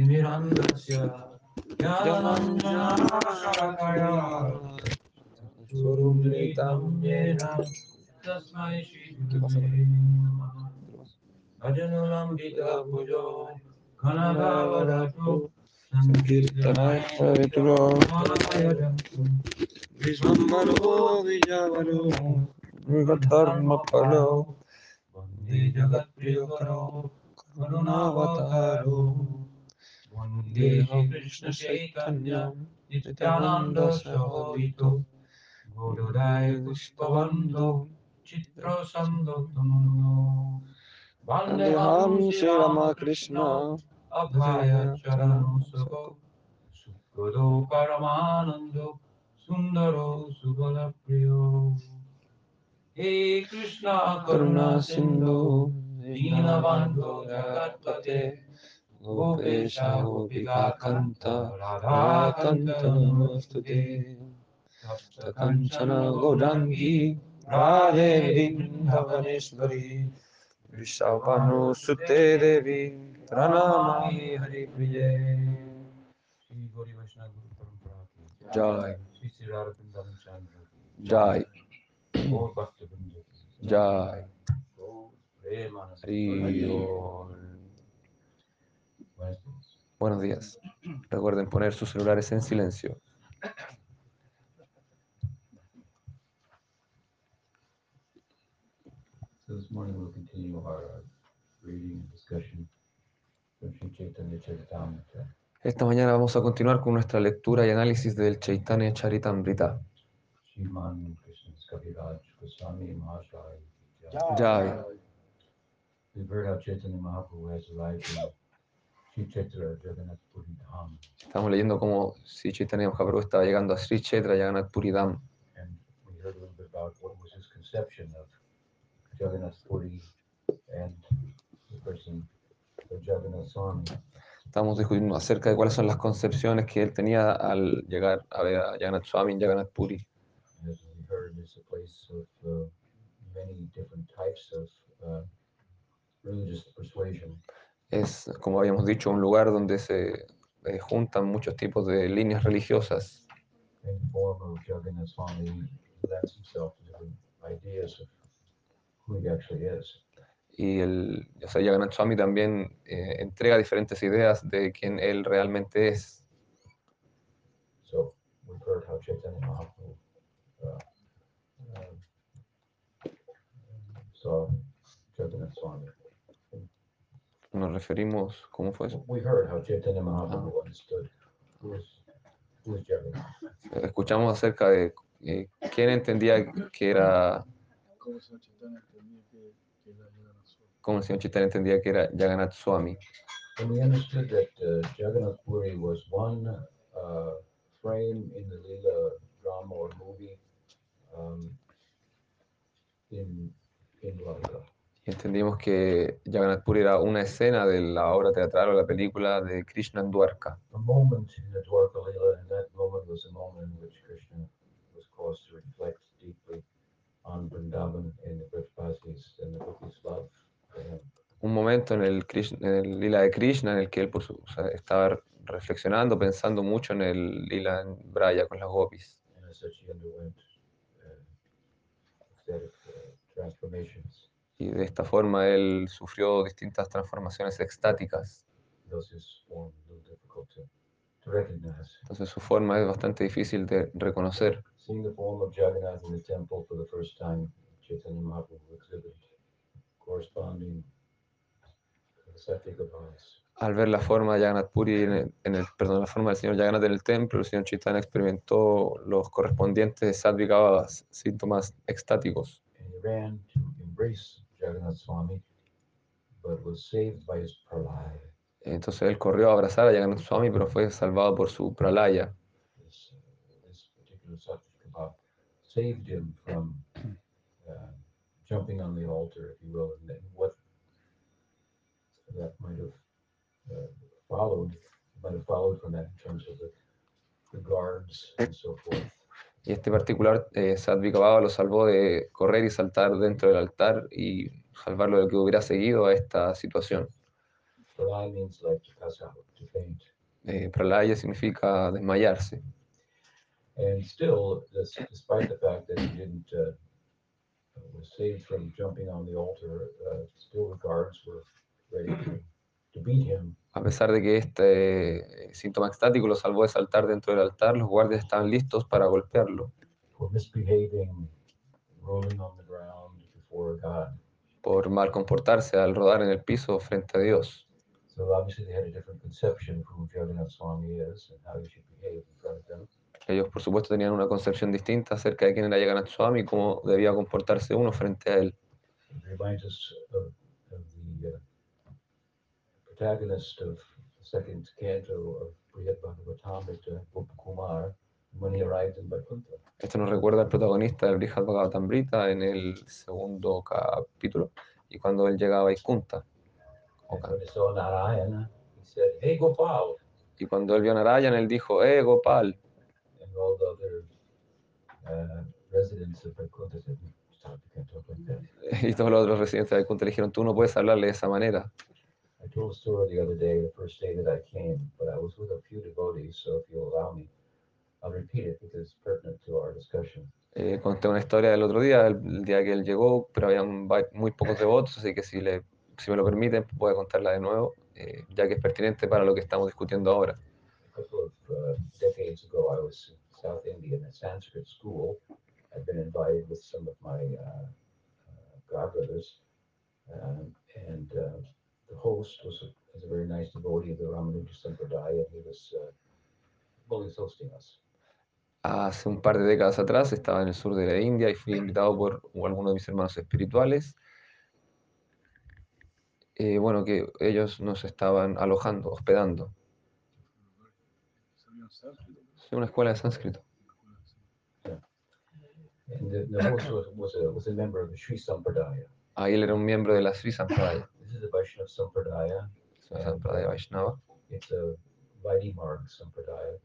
तिमिरन्धस्य ज्ञानञ्जनाशरकया चक्षुरुन्मिलितं येन तस्मै श्रीगुरुवे भजनुलम्बितभुजो घनगावदतु सङ्कीर्तनाय पवित्रो विस्मरो विजवरो मृगधर्मफलो वंदे जगत्प्रियकरो करुणावतारो Vandeho Krishna-chaitanyam Nityananda Sahavito Gaudadaya Puspavando Chitrasando Tamuno Vandeham Shri Ramakrishna Abhaya Charano Sako Sukhado Paramanando Sundaro Subala Priyo Hey Krishna Karuna Sindhu Deenabandho Jagatpate गोपेशा गोपिकान्त राधाकान्तमस्तु ते कञ्चन गौराङ्गी राधे भवनेश्वरी विशापानुसुते জয় জয় জয় Hari Buenos días. Recuerden poner sus celulares en silencio. Morning we'll continue our reading and discussion Chaitanya Esta mañana vamos a continuar con nuestra lectura y análisis del Chaitanya Charitamrita. Shriman Estamos leyendo cómo si Chaitanya Mahaprabhu estaba llegando a Sri Chetra Jagannath Puri Dham. and we heard a little bit about what was his conception of Jagannath Puri and the person of Jagannath Swami. Estamos discutiendo acerca de cuáles son las concepciones que él tenía al llegar a ver a Jagannath Swami en Jagannath Puri. Es, como habíamos dicho, un lugar donde se eh, juntan muchos tipos de líneas religiosas. Y el sea, Jagannath Swami también eh, entrega diferentes ideas de quién él realmente es. So we've heard how Chaitanya Mahaprabhu uh, uh, saw Jagannath Swami. Nos referimos, ¿cómo fue eso? We heard how Chaitanya Mahaprabhu understood who is, who is Jagannath. Escuchamos acerca de eh, quién entendía que era, Como el señor entendía que, era Jagannath Swami. cómo el señor Chaitanya entendía que era Jagannath Swami. And we understood that uh, Jagannath Puri was one uh, frame in the Leela drama or movie um, in, in Ladakh. Entendimos que Jagannath era una escena de la obra teatral o la película de Krishna en Dwarka. Un momento en el, Krishna- en el lila de Krishna en el que él por su- o sea, estaba reflexionando, pensando mucho en el lila en Braya con las gopis. Uh, uh, transformations. Y de esta forma él sufrió distintas transformaciones extáticas. Entonces su forma es bastante difícil de reconocer. Al ver la forma de Jagannath Puri, en el, en el- perdón, la forma del señor Jagannath en el templo, el señor Chaitanya experimentó los correspondientes sadvikavas, síntomas extáticos. And he ran to embrace Jagannath Swami, but was saved by his pralaya. Entonces él corrió a abrazar a Jagannath Swami, pero fue salvado por su pralaya. This, uh, this particular subject about saved him from uh, jumping on the altar, if you will, and what that might have uh, followed, might have followed from that in terms of the, the guards and so forth. Y este particular eh, Sadvikavava lo salvó de correr y saltar dentro del altar y salvarlo de lo que hubiera seguido a esta situación. Eh, pralaya significa desmayarse. And still, des- despite the fact that he didn't, uh, from jumping on the altar, uh, still the guards were ready to beat him. A pesar de que este eh, síntoma extático lo salvó de saltar dentro del altar, los guardias estaban listos para golpearlo por mal comportarse al rodar en el piso frente a Dios. Ellos, por supuesto, tenían una concepción distinta acerca de quién era Jagannath Swami y cómo debía comportarse uno frente a él. It reminds us of, of the protagonist of the second canto of Brihad Bhagavatamrita, Kumar, when he arrived in Vaikuntha. Esto nos recuerda al protagonista del Brihad Bhagavatamrita en el segundo capítulo y cuando él llegaba a Vaikunta. And when he saw Narayana, he said, Hey Y cuando él vio a Narayan, él dijo, ¡Eh, Gopal! and all the other uh, residents of. Y todos los otros residentes de Vaikunta le dijeron, tú no puedes hablarle de esa manera. I told a story the other day, the first day that I came, but I was with a few devotees, so if you'll allow me, I'll repeat it because it's pertinent to our discussion. Eh, conté una historia del otro día, el, el día que él llegó, pero había muy pocos devotos, así que si, le, si me lo permiten, voy a contarla de nuevo, eh, ya que es pertinente para lo que estamos discutiendo ahora. A couple of uh, decades ago, I was in South India in a Sanskrit school. I'd been invited with some of my uh, uh, godbrothers, um, and uh, the host was a, was a very nice devotee of the Ramanuja Sampradaya, and he was uh, was hosting us. Hace un par de décadas atrás estaba en el sur de la India y fui invitado por algunos de mis hermanos espirituales. Eh, bueno, que ellos nos estaban alojando, hospedando. Es una escuela de sánscrito. Ahí él era un miembro de la Sri Sampradaya, This is the Vaishnava Sampradaya. es una Sampradaya Vaishnava, It's a Vaidimarg Sampradaya.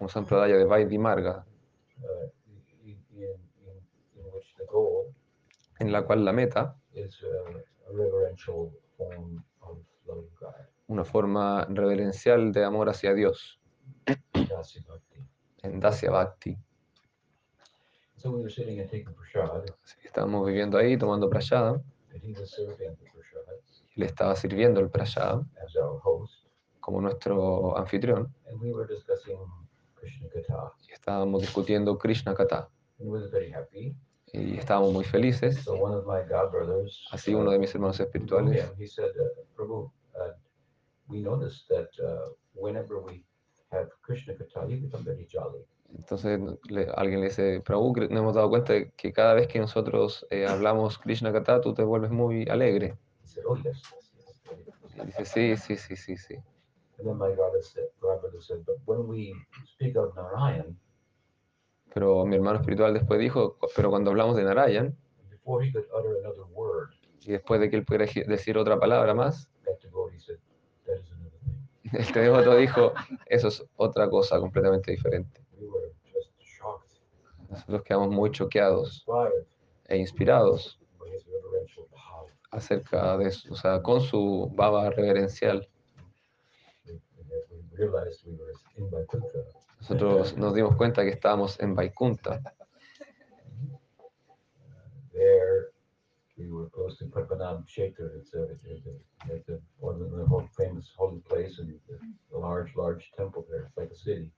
un Sampradaya de Vaidhi Marga, uh, in, in, in which the goal en la cual la meta, is a reverential form of love God, una forma reverencial de amor hacia Dios, Bhakti. en Dasya Bhakti. So we were sitting and taking Así que estábamos viviendo ahí, tomando le estaba sirviendo el host, como nuestro anfitrión, y estábamos discutiendo Krishna Kata, And he was very happy. y estábamos muy felices. Así uno de mis hermanos espirituales uh, Prabhu, uh, we noticed that uh, whenever we have Krishna Katha, you become very jolly. Entonces le- alguien le dice, Prabhu, nos hemos dado cuenta de que cada vez que nosotros eh, hablamos Krishna Kata, tú te vuelves muy alegre. He said, oh, yes, yes, yes. very good." Y dice, sí, sí, sí, sí, sí. Pero mi hermano espiritual después dijo, "Cu- pero cuando hablamos de Narayan, y después de que él pudiera decir otra palabra más, este devoto dijo, eso es otra cosa completamente diferente. We were just shocked, Nosotros quedamos muy choqueados e inspirados acerca de eso, o sea, con su baba reverencial. Nosotros nos dimos cuenta que estábamos en Vaikunta. There, we were close to Padmanabh Kshetra. It's a, it's a, it's a, one of the whole famous holy place and a large, large temple there. It's like a city.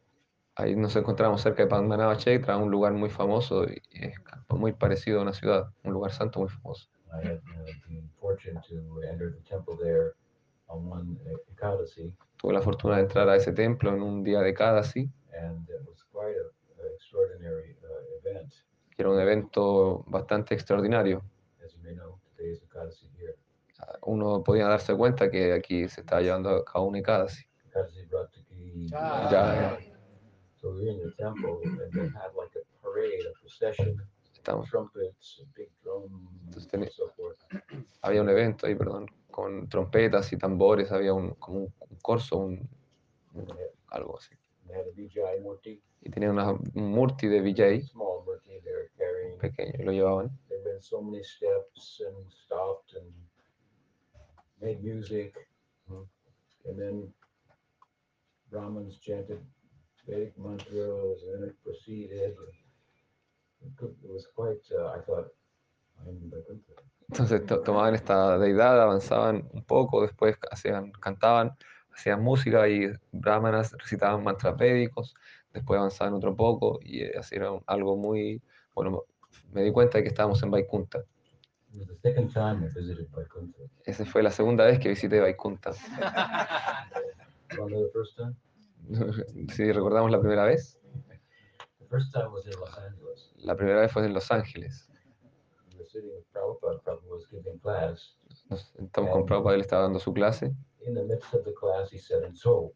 Ahí nos encontramos cerca de Padmanabha Kshetra, un lugar muy famoso y es muy parecido a una ciudad, un lugar santo muy famoso. I had the fortune to enter the temple there on one Ekadasi, Tuve la fortuna de entrar a ese templo en un día de Kadasi, and it was quite an extraordinary uh, event. era un evento bastante extraordinario. As you may know, today is Ekadasi here. Uno podía darse cuenta que aquí se estaba llevando a cabo un Ekadasi. Ekadasi Brataki. Ah, Ya, So we were in the temple, and they had like a parade, a procession, estamos, trumpets, big drums, Entonces and so forth. había un evento ahí, perdón, con trompetas y tambores, había un, como un, un corso, un, And they had, algo así. they had a Vijay Murti, Y tenía una, un murti de Vijay small Murti they were carrying. pequeño y lo llevaban. There been so many steps and stopped and made music. Hmm. And then Brahmins chanted Vedic mantras and it proceeded. It was quite, uh, I thought, I'm. Entonces to- tomaban esta deidad, avanzaban un poco, después hacían, cantaban, hacían música y brahmanas recitaban mantras védicos, después avanzaban otro poco y eh, así era un- algo muy, bueno, me di cuenta de que estábamos en Vaikunta. Esa fue la segunda vez que visité Vaikunta. Remember the first time? Si recordamos la primera vez, The first time was in Los Angeles. la primera vez fue en Los Ángeles. Nos sentamos con Prabhupada, él estaba dando su clase In the midst of the class, he said, and so,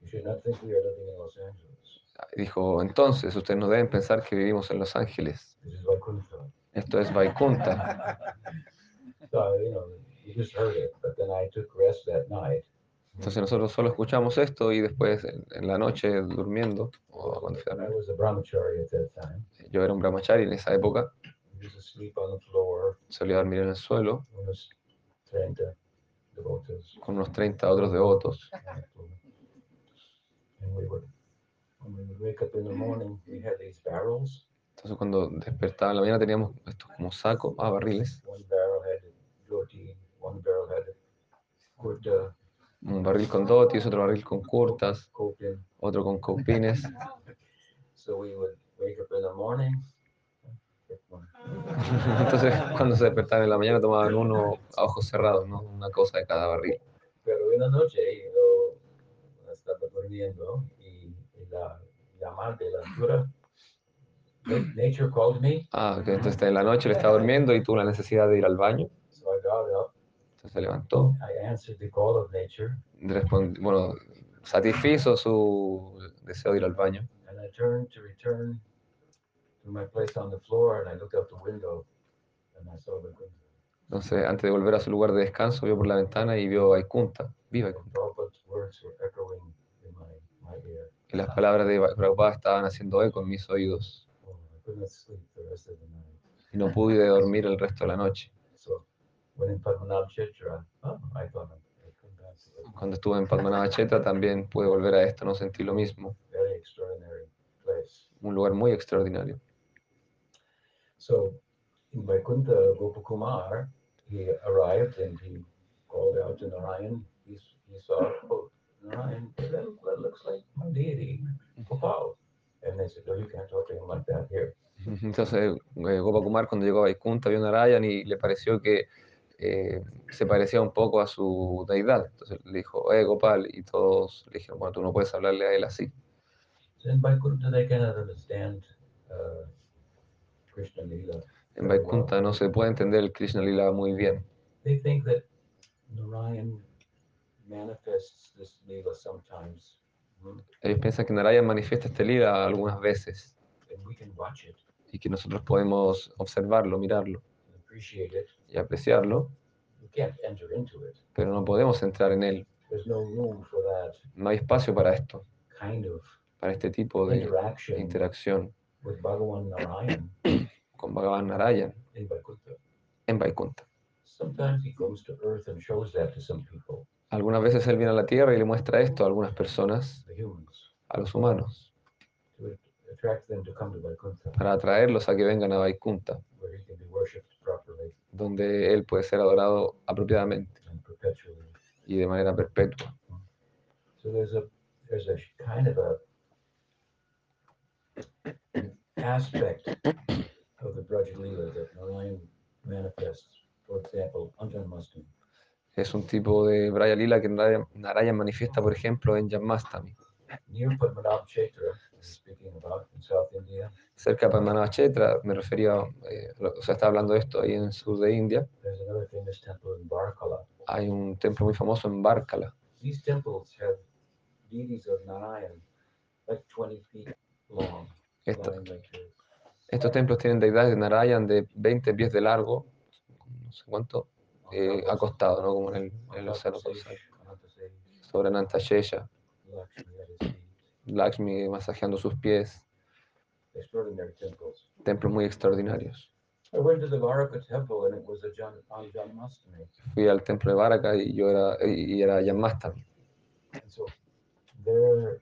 you should not think we are living in Los Angeles. y dijo, entonces ustedes no deben pensar que vivimos en Los Ángeles. Esto es Vaikunta. Entonces nosotros solo escuchamos esto y después en, en la noche durmiendo, o cuando fui a dormir, yo era un brahmachari en esa época, solía dormir en el suelo Unos 30 devotees. con unos 30 otros devotos. And we would, when we would wake up in the morning, we had these barrels. Entonces cuando despertaba en la mañana teníamos estos como sacos, ah, barriles, Un barril con dotis, otro barril con curtas, otro con copines. Entonces cuando se despertaban en la mañana tomaban uno a ojos cerrados, ¿no? una cosa de cada barril. Pero en la noche yo estaba durmiendo y, y la llamada de la altura, na- nature called me, Ah, entonces en la noche le estaba durmiendo y tuvo la necesidad de ir al baño, so I got up. Entonces se levantó, I answered the call of nature, respond- bueno, satisfizo su deseo de ir al baño. and I turned to return to my place on the floor, and I looked out the window, and I saw the Entonces, antes de volver a su lugar de descanso, vio por la ventana y vio a Vaikunta, viva ear. Y las palabras de Prabhupada estaban haciendo eco en mis oídos. Oh. Y no pude dormir el resto de la noche. Padmanabh it. Cuando estuve en Padmanabhacheta también pude volver a esto, no sentí lo mismo. Un lugar muy extraordinario. So in Vaikuntha, Gopakumar, he arrived and he called out to Narayan. He, he saw, oh, Narayan, that, that looks like my deity, Gopal. And they said, no, you can't talk to him like that here. Entonces, eh, Gopakumar cuando llegó a Vaikunta vio a Narayan y le pareció que eh, se parecía un poco a su deidad. Entonces le dijo, eh, Gopal, y todos le dijeron, bueno, tú no puedes hablarle a él así. Uh. En Vaikunta no se puede entender el Krishna Lila muy bien. They think that Narayan manifests this Lila sometimes, Ellos piensan que Narayan manifiesta este lila algunas veces y que nosotros podemos observarlo, mirarlo. Y apreciarlo, pero no podemos entrar en él. No hay espacio para esto, para este tipo de interacción con Bhagavan Narayan en Vaikunta. Algunas veces él viene a la tierra y le muestra esto a algunas personas, a los humanos, para atraerlos a que vengan a Vaikunta, donde él puede ser adorado apropiadamente y de manera perpetua. So there's a there's a sh- kind of a aspect of the Braj Leela that Narayan manifests. For example, Anjanmastami. Es un tipo de Braya Lila que Narayan, Narayan manifiesta, por ejemplo, en Janmastami. Cerca de Padmanabhachetra, me refería, eh, o sea, estaba hablando de esto ahí en el sur de India, Barkala. hay un templo muy famoso en Bárcala. These temples have deities of Narayan, like 20 feet long, Esto- lying like this. estos templos tienen deidades de Narayan de 20 pies de largo, no sé cuánto, eh, acostado, ¿no? Como en el, en el océano sobre Anantashesha, Lakshmi masajeando sus pies, Extraordinary temples. templos muy extraordinarios. I went to the Varaka temple and it was a Jan, on Janmastami. Fui al templo de Baraka y yo era, y era Janmastami. And so they're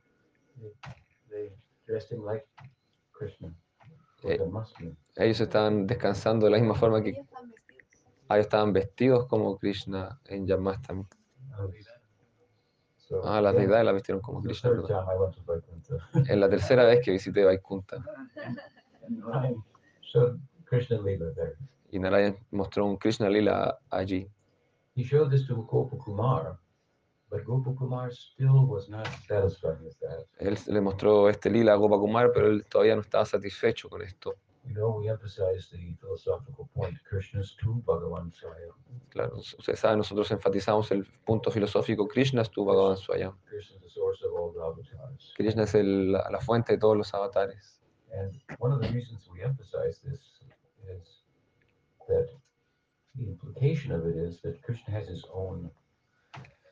they dressed him like Krishna. Or Eh. Ellos estaban descansando de la misma forma que Ellos están vestidos. ah, estaban vestidos como Krishna en Janmashtami. So Ah, las deidades las vistieron como Krishna. Vaikuntha. En la tercera vez que visité Vaikunta y Narayan mostró un Krishna Lila allí. He showed this to Gopakumar, but Gopakumar still was not satisfied with that. Él le mostró este lila a Gopakumar, pero él todavía no estaba satisfecho con esto. You know, we emphasize the philosophical point. Krishna's to Bhagavan Swayam. Claro, ustedes saben, nosotros enfatizamos el punto filosófico Krishna es tu Bhagavan Swayam. Krishna is the source of all the avatars. Krishna es el- la, la fuente de todos los avatares. And one of the reasons we emphasize this is that the implication of it is that Krishna has his own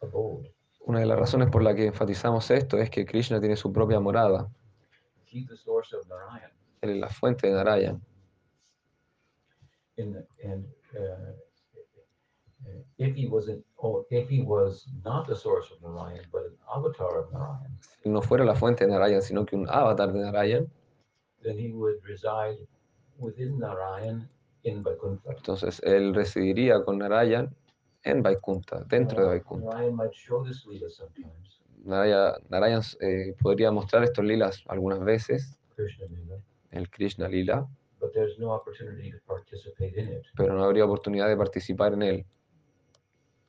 abode. Una de las razones por la que enfatizamos esto es que Krishna tiene su propia morada. He's the source of Narayan. La fuente de Narayan. And uh, if he wasn't, or if he was not the source of Narayan, but an avatar of Narayan, Si no fuera la fuente de Narayan, sino que un avatar de Narayan, then he would reside within Narayan in Vaikuntha. entonces él residiría con Narayan en Vaikunta, dentro de Vaikunta. Narayan might show this Leela sometimes, Naraya- Narayan eh, podría mostrar estos lilas algunas veces, Krishna el Krishna lila, but there's no opportunity to participate in it. pero no habría oportunidad de participar en él.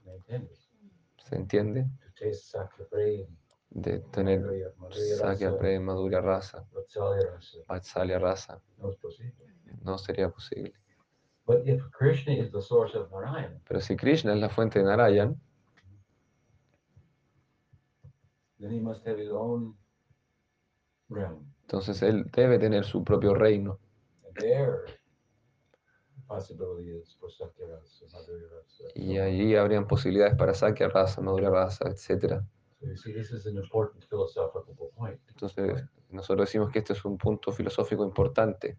¿Me entiendes? ¿Se entiende? To taste Sakya Prem, De tener Sakya Prem, Madhurya Rasa, Vatsalya Rasa, Vatsalya Rasa, no es posible. no sería posible. But if Krishna is the source of Narayan, Pero si Krishna es la fuente de Narayan, then he must have his own realm. Entonces él debe tener su propio reino. Y allí habrían posibilidades para Sakya Rasa, Madhurya Rasa, etc. Entonces nosotros decimos que este es un punto filosófico importante.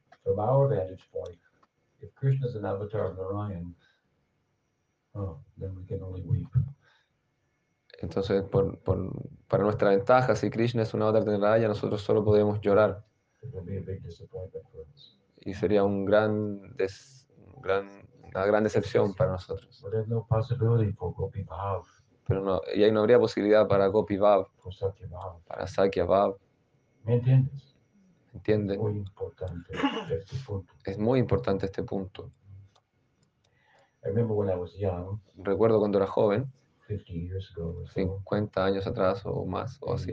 Entonces, por, por- para nuestra ventaja, si Krishna es un avatar de Narayan, nosotros solo podemos llorar. It will be a big disappointment for us. Y sería un gran des- un gran, una gran decepción para nosotros. Pero no, y ahí no habría posibilidad para Gopi Bhav, para Sakya Bhav, ¿Me entiendes? ¿entienden? Muy importante este punto. Es muy importante este punto. I remember when I was young, Recuerdo cuando era joven, 50 years ago or so, 50 años atrás o más, o así,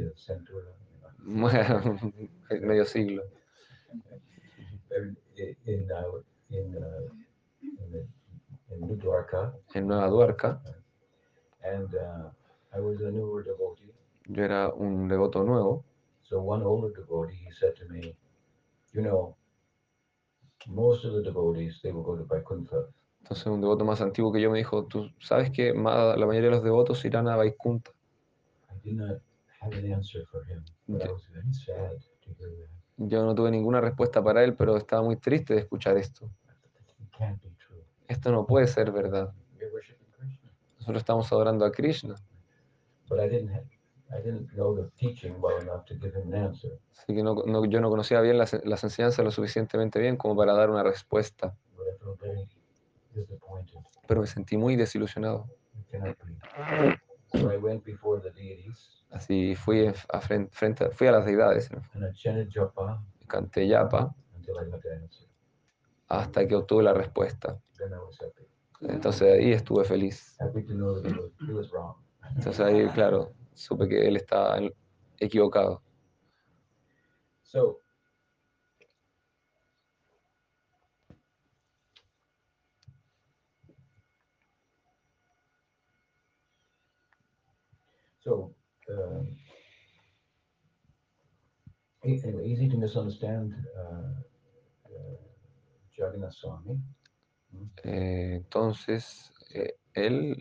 medio siglo, en Nueva Duarca, and uh, I was a newer devotee. yo era un devoto nuevo, So one older devotee, he said to me, you know, most of the devotees, they will go to Vaikuntha. Entonces un devoto más antiguo que yo me dijo, tú sabes que la mayoría de los devotos irán a Vaikunta. Yo no tuve ninguna respuesta para él, pero estaba muy triste de escuchar esto. Esto no puede ser verdad. Nosotros estamos adorando a Krishna. But I didn't have, I didn't know the teaching well enough to give him an answer. Así que no, no- yo no conocía bien las, las enseñanzas lo suficientemente bien como para dar una respuesta, pero me sentí muy desilusionado. Así fui a fren- frente, a- fui a las deidades, japa canté yapa hasta que obtuve la respuesta. Entonces ahí estuve feliz. Entonces ahí, claro, supe que él estaba equivocado. So So, um, e- anyway, easy to misunderstand uh, Jagannath Swami. Eh, entonces, eh, él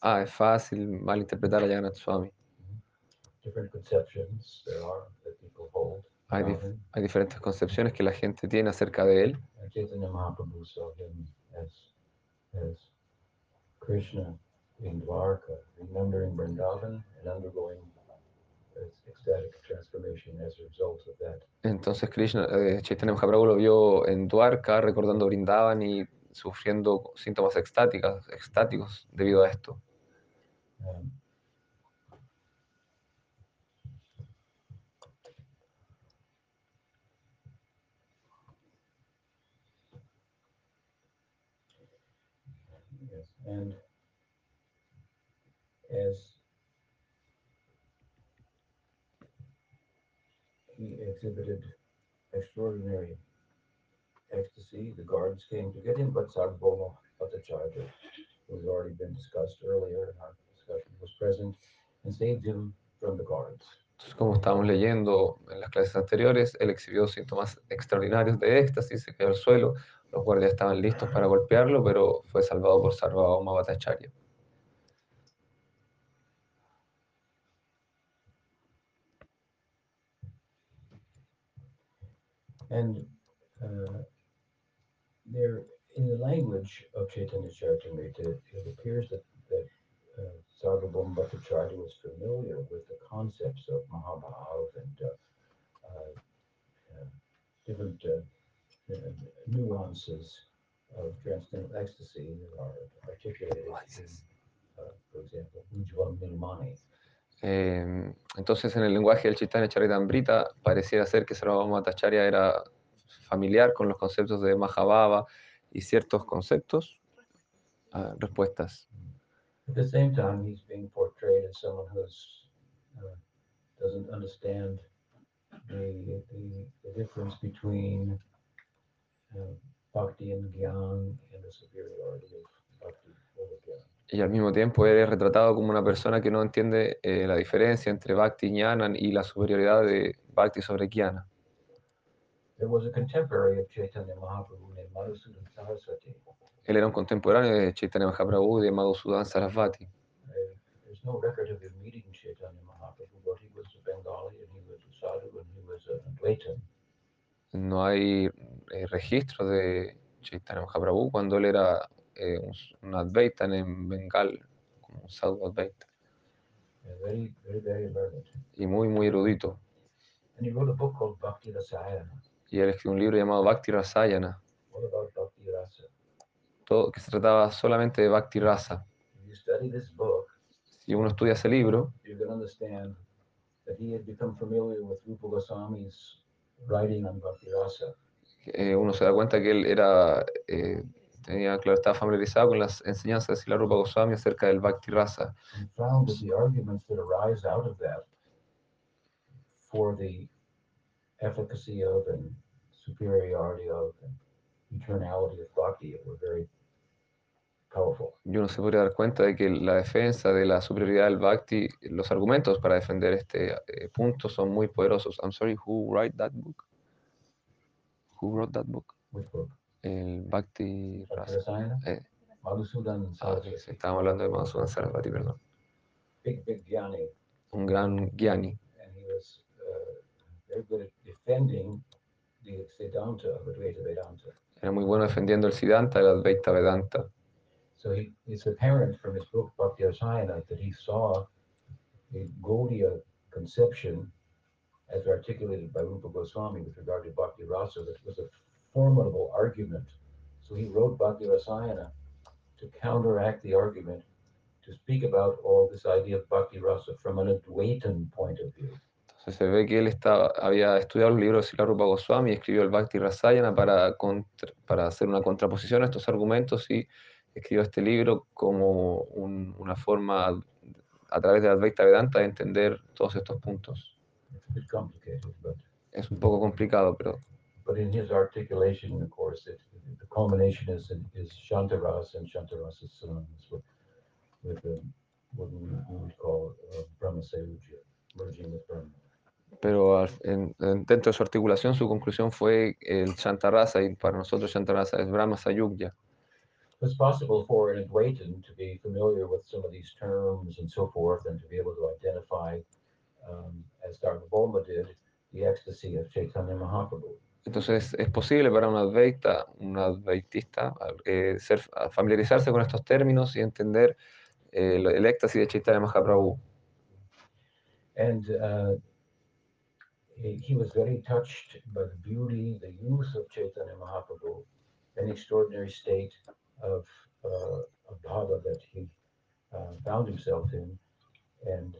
ah, es fácil malinterpretar a Jagannath Swami. Different conceptions there are that people hold. Hay, dif- diferentes concepciones que la gente tiene acerca de él. And Chaitanya Mahaprabhu saw him as, as Krishna in Dwarka, remembering Vrindavan and undergoing ec- ecstatic transformation as a result of that. Entonces Krishna, eh, Chaitanya Mahaprabhu lo vio en Dwarka recordando Brindavan y sufriendo síntomas extáticas, extáticos debido a esto. Um, Yes, and as he exhibited extraordinary ecstasy, the guards came to get him, but Sarvabhauma Bhattacharya, who has already been discussed earlier in our discussion, was present and saved him from the guards. Como estábamos leyendo en las clases anteriores, él exhibió síntomas extraordinarios de éxtasis, se cayó al suelo, los guardias estaban listos para golpearlo, pero fue salvado por Sarvabhauma Bhattacharya. And uh, there, in the language of Chaitanya Charitamrita, it appears that, that uh, Sarvabhauma Bhattacharya was familiar with the concepts of Mahabhav and uh, uh, uh, different uh, nuances of transcendental ecstasy that are articulated in, uh, for example, Ujjval Nirmani. Eh, entonces, en el lenguaje del Chaitanya Charitamrita, pareciera ser que Sarvabhauma era familiar con los conceptos de Mahabhava y ciertos conceptos. Ah, respuestas. At the same time, he's being portrayed as someone who's uh, doesn't understand the, the the difference between uh, bhakti and gyan and the superiority of bhakti over. Y al mismo tiempo él es retratado como una persona que no entiende eh, la diferencia entre Bhakti y Jnana y la superioridad de Bhakti sobre Jnana. Él era un contemporáneo de Chaitanya Mahaprabhu y de Madhusudan Sarasvati. There's no record of him meeting Chaitanya Mahaprabhu, but he was a Bengali and he was a sadhu and he was an Advaitin. No hay eh, registro de Chaitanya Mahaprabhu cuando él era eh, un, Advaita en Bengal, como un sadhu Advaita, and very, very, very learned. y muy, muy erudito. And he wrote a book called Bhakti Rasayana. Y él escribió un libro llamado Bhakti Rasayana, What about Bhakti Rasa? todo, que se trataba solamente de Bhakti Rasa. If you study this book, Si uno estudia ese libro, you're going to understand that he had become familiar with Rupa Goswami's writing on Bhakti Rasa. eh, uno se da cuenta que él era, eh, tenía, claro, estaba familiarizado con las enseñanzas de Srila Rupa Goswami acerca del Bhakti Rasa and found that the arguments that arise out of that for the efficacy of and superiority of and eternality of bhakti were very powerful. y uno se podría dar cuenta de que la defensa de la superioridad del Bhakti, los argumentos para defender este eh, punto son muy poderosos. I'm sorry, who wrote that book? Who wrote that book? Which book? El Bhakti Rasa. Eh, ah, sí, estábamos hablando de Madhusudan Sarasvati, perdón. Un gran Gyani. and he was uh. Era muy bueno defendiendo el Siddhanta del Advaita Vedanta. So he, it's apparent from his book Bhakti Rasayana that he saw the Gaudiya conception as articulated by Rupa Goswami with regard to Bhakti Rasa that was a formidable argument. So he wrote Bhakti Rasayana to counteract the argument, to speak about all this idea of Bhakti Rasa from an Advaitin point of view. Entonces se ve que él estaba, había estudiado los libros de Srila Rupa Goswami y escribió el Bhakti Rasayana para, contra- para hacer una contraposición a estos argumentos y escribió este libro como un- una forma a través de Advaita Vedanta de entender todos estos puntos. Es un poco complicado, pero But in his articulation, of course, it, the culmination is is Shantaras and Shantaras is synonymous with with the, what we, we would call uh, Brahma Sayuja, merging with Brahma. pero al- en- en- dentro de su articulación su conclusión fue el Shantarasa y para nosotros Shantarasa es Brahma Sayugya. It's possible for an Advaitin to be familiar with some of these terms and so forth, and to be able to identify, um, as Dharma did, the ecstasy of Chaitanya Mahaprabhu. Entonces es posible para un advaita, un advaitista, eh, ser, familiarizarse con estos términos y entender eh, el, el éxtasis de Chaitanya Mahaprabhu. And uh, he was very touched by the beauty, the youth of Chaitanya Mahaprabhu, an extraordinary state of, uh, of bhava that he uh, found himself in. And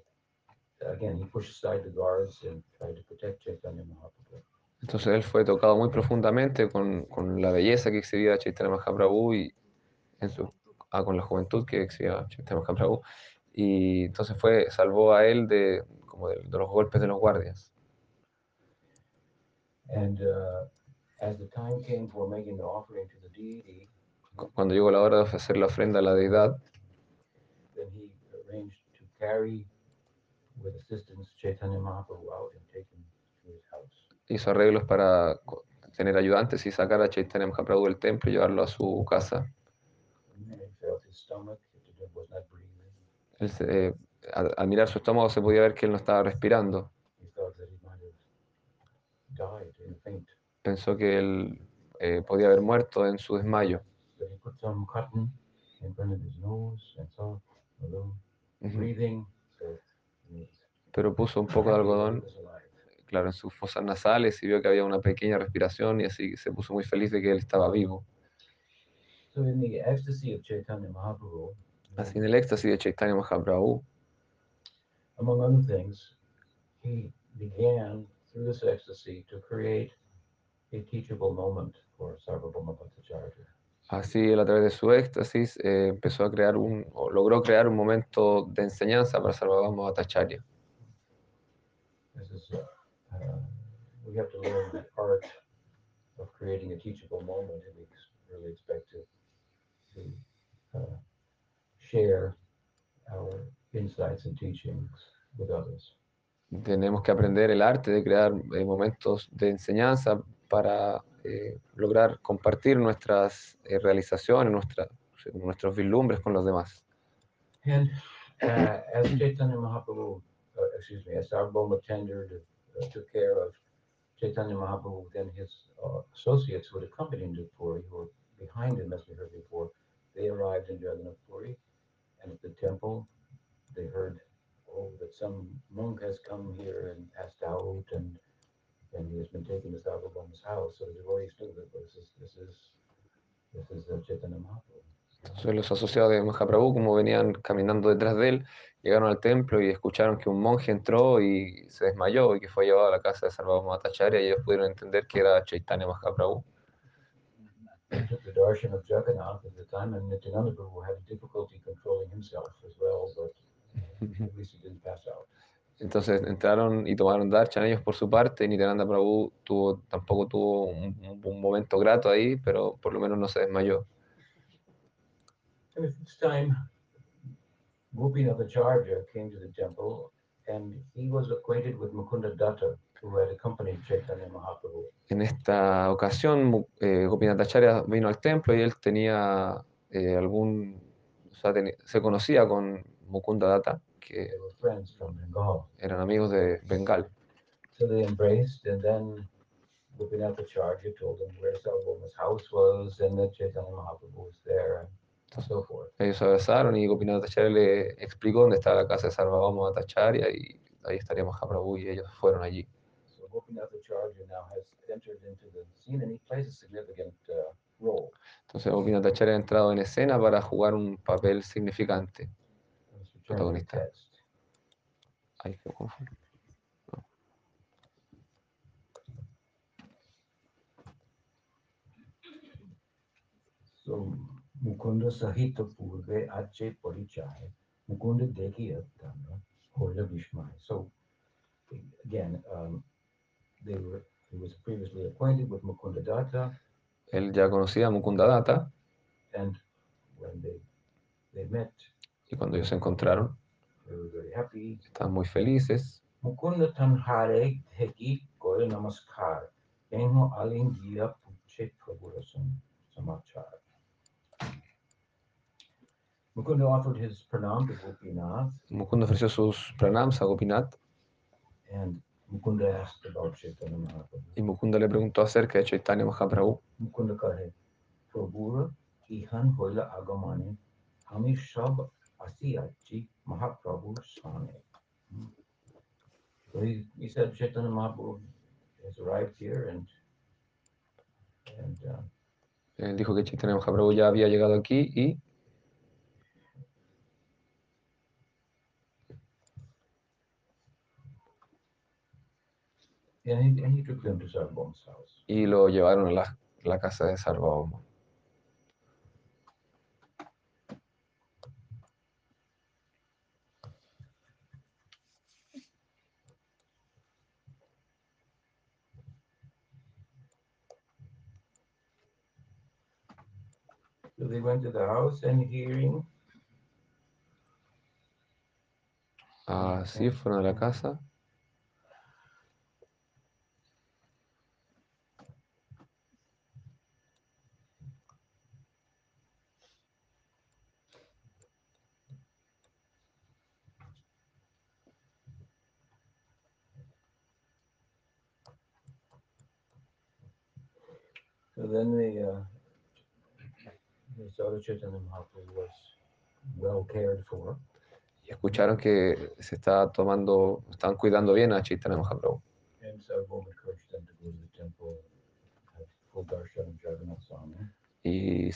again, he pushed aside the guards and tried to protect Chaitanya Mahaprabhu. Entonces él fue tocado muy profundamente con, con la belleza que exhibía Chaitanya Mahaprabhu y en su, ah, con la juventud que exhibía Chaitanya Mahaprabhu. Y entonces fue, salvó a él de, como de, de los golpes de los guardias. And uh, as the time came for making the offering to the deity, Cu- Cuando llegó la hora de ofrecer la ofrenda a la deidad, then he arranged to carry with assistance Chaitanya Mahaprabhu out and take him to his house. Hizo arreglos para tener ayudantes y sacar a Chaitanya Mahaprabhu del templo y llevarlo a su casa. Él eh, al, al mirar su estómago se podía ver que él no estaba respirando. Pensó que él eh, podía haber muerto en su desmayo. Pero puso un poco de algodón. Claro, en sus fosas nasales y vio que había una pequeña respiración y así se puso muy feliz de que él estaba vivo. So in the ecstasy of Chaitanya Mahaprabhu, Así en el éxtasis de Chaitanya Mahaprabhu, among other things, he began through this ecstasy to create a teachable moment for Sarvabhauma Bhattacharya. así él a través de su éxtasis eh, empezó a crear un, o logró crear un momento de enseñanza para Sarvabhauma Bhattacharya. This is, uh, uh, we have to learn the art of creating a teachable moment if we really expect to, to uh, share our insights and teachings with others. Tenemos que aprender el arte de crear eh, momentos de enseñanza para eh, lograr compartir nuestras eh, realizaciones, nuestra- nuestros vislumbres con los demás. And uh, as Chaitanya Mahaprabhu, uh, excuse me, as Sarvabhauma tendered, uh, took care of Chaitanya Mahaprabhu, then his uh, associates who had accompanied him Puri, who were behind him, as we heard before, they arrived in Jagannath Puri, and at the temple, they heard, oh, that some monk has come here and passed out, and and he has been taken to Sarvabhauma's house. So the devotees knew that this is this is this is uh, Chaitanya Mahaprabhu. Entonces, los asociados de Mahaprabhu, como venían caminando detrás de él, llegaron al templo y escucharon que un monje entró y se desmayó y que fue llevado a la casa de Sarvabhauma Bhattacharya y ellos pudieron entender que era Chaitanya Mahaprabhu. Entonces entraron y tomaron darshan ellos por su parte. Nityananda Prabhu tuvo, tampoco tuvo un momento grato ahí, pero por lo menos no se desmayó. And at this time, Gopinathacharya came to the temple, and he was acquainted with Mukunda Datta, who had accompanied Chaitanya Mahaprabhu. En esta ocasión, eh, Gopinathacharya vino al templo y él tenía eh, algún, o sea, teni- se conocía con Mukunda Datta, que They were friends from Bengal. eran amigos de Bengal. So they embraced, and then Gopinathacharya told them where Sarvabhauma's house was, and that Chaitanya Mahaprabhu was there, and. Ellos se abrazaron y Gopinathacharya le explicó dónde estaba la casa de Sarvabhauma Bhattacharya y ahí estaría Mahaprabhu y ellos fueron allí. So Gopinathacharya now has entered into the scene, and he plays a significant uh, role. Entonces Gopinathacharya ha entrado en escena para jugar un papel significante. Protagonista. Ay, qué confuso. So Mukunda Sahita Purve Ache Parichai, Mukunda Deki Attanga, Hola Vishmai. So again, um, they were, he was previously acquainted with Mukunda Datta, Él ya conocía a Mukunda Datta and when they, they met, y cuando ellos se encontraron they were very happy. estaban muy felices. Mukunda Tanhare Heki Kore Namaskar, Enho Alingia Puche Prabhurasam Samachar. Mukunda offered his pranam to Gopinath, Mukunda ofreció sus pranams a Gopinath and Mukunda asked about Chaitanya Mahaprabhu. y Mukunda le preguntó acerca de Chaitanya Mahaprabhu. Mukunda kahe, Prabhura ihan hoila agamane, hami shab asiyachi Mahaprabhu sane. So he, he said Chaitanya Mahaprabhu has arrived here and and uh, Él dijo que Chaitanya Mahaprabhu ya había llegado aquí y and he, and he took them to Sarvabhaum's house. Y lo llevaron a la, la casa de Sarvabhauma. So they went to the house and hearing. Así fueron a la casa So then they, uh, Chaitanya Mahaprabhu was well cared for. y escucharon que se estaba tomando, estaban cuidando bien a Chaitanya Mahaprabhu. And Sarvabhauma encouraged them to go to the temple, have full darshan of Jagannath Swami. Y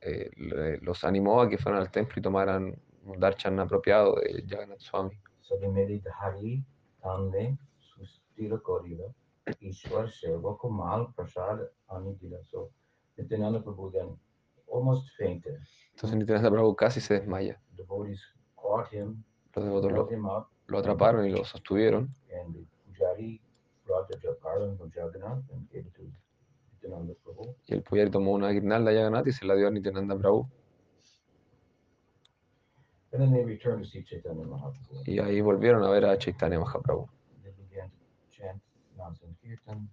eh, los animó a que fueran al templo y tomaran un darshan apropiado de Jagannath Swami. So they made it Hari, Tamne, Sustira Korila, Ishwar Seva, Kumal, Prasad, Anidila. So Nityananda Prabhu then almost fainted. Entonces Nityananda Prabhu casi se desmaya. Devotees caught him, Los devotos lo, held him up, lo atraparon y lo sostuvieron. and the Pujari brought the garland from Jagannath and gave it to Nityananda Prabhu. Y el puyari tomó una guirnalda Jagannath y se la dio a Nityananda Prabhu. And then they returned to see Chaitanya Mahaprabhu. Y ahí volvieron a ver a Chaitanya Mahaprabhu. They began to chant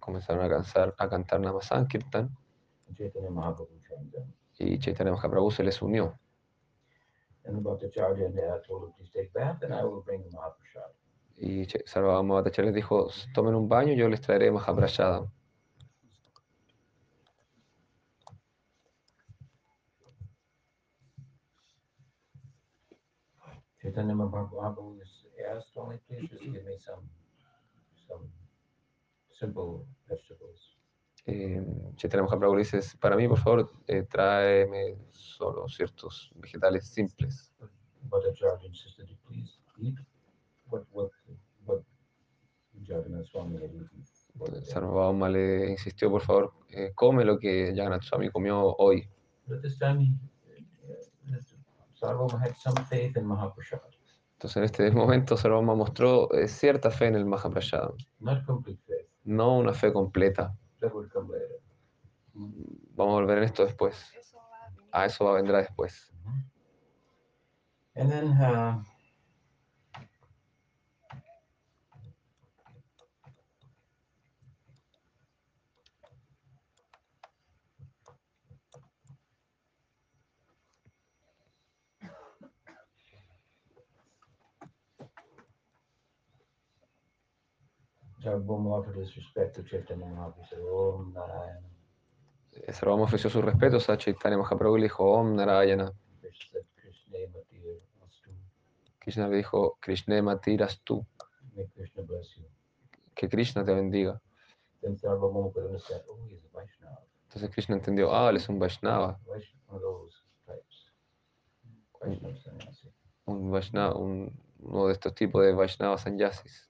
Comenzaron a, cansar, a cantar Namasankirtan Chaitanya Mahaprabhu joined them. Y Chaitanya Mahaprabhu se les unió. Y Sarvabhauma les dijo, tomen un baño, yo les traeré Mahaprasada. Chaitanya Mahaprabhu is asked only, please just give me some, some simple vegetables. Eh, Mahaprabhu le dice, para mí, por favor, eh, tráeme solo ciertos vegetales simples. Bhattacharya insisted, please eat what, what, what Jagannath Swami had eaten. for the day." Sarvabhauma le insistió, por favor, eh, come lo que Jagannath Swami comió hoy. But this time, he, uh, Sarvabhauma had some faith in Mahaprasad, Entonces, en este momento, Sarvabhauma mostró eh, cierta fe en el Mahaprasada, not complete faith. no una fe completa. That would. Vamos a volver en esto después. Eso va a eso va vendrá después. And then, uh, offered his respect to Chaitanya Mahaprabhu. Sarvabhauma ofreció sus respetos a Chaitanya Mahaprabhu y le dijo, Om Narayana. Krishna le dijo, Krishna Matiras tú, que Krishna te bendiga. Entonces Krishna entendió, ah, él es un Vaishnava, un Vaishnava, un- uno de estos tipos de Vaishnava sannyasis.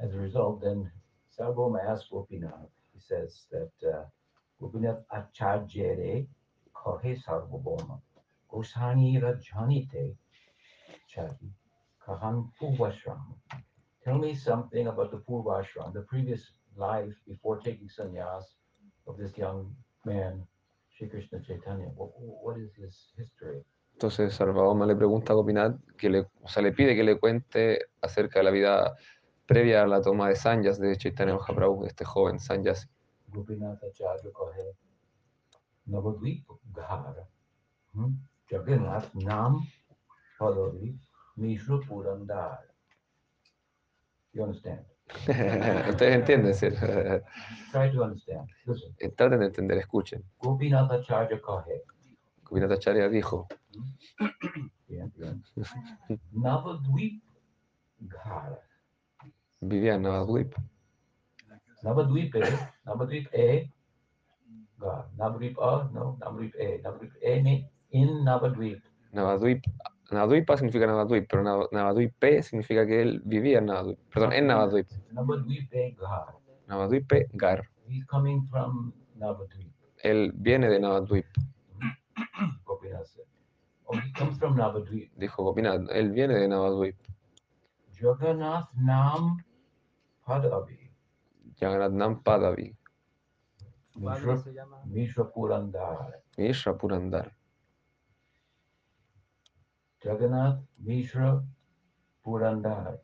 As a result, then Sarvabhauma asked Gopinath, says that Gopinath Acharyere Kahe Sarvabhauma Gosani Rajanite Chari Kahan Purvashram. Tell me something about the Purvashram, the previous life before taking sannyas of this young man, Shri Krishna Chaitanya. What, what is his history? Entonces Sarvabhauma le pregunta a Gopinath, que le, o sea, le pide que le cuente acerca de la vida previa a la toma de sanyas de Chaitanya Mahaprabhu, este joven sanyasi. Jagannath Nam Padavi Mishra Purandar. You understand? Ustedes entienden, ¿sí? Try to understand. Listen. Eh, Traten de entender, escuchen. Gopinath Acharya Kahe. Dijo, Bien, bien. Navadvip Ghara. vivía en Navadvip. Navadvip A, God. Navadvip A, no, Navadvip A. Navadvip A mean in Navadvip. Navadvip, Navadvipa significa Navadvip, pero Nav- Navadvipe significa que él vivía en Navadvip. Perdón, en Navadvip. Navadvip A, God. Navadvipe Gar. He's coming from Navadvip, Él viene de Navadvip, Gopinath said. Oh, he comes from Navadvip. dijo Gopinath. Él viene de Navadvip. Jagannath Nam Padavi. Jagannath Nam Padavi. Se llama Mishra Purandar. Mishra Purandar. Jagannath Mishra Purandar.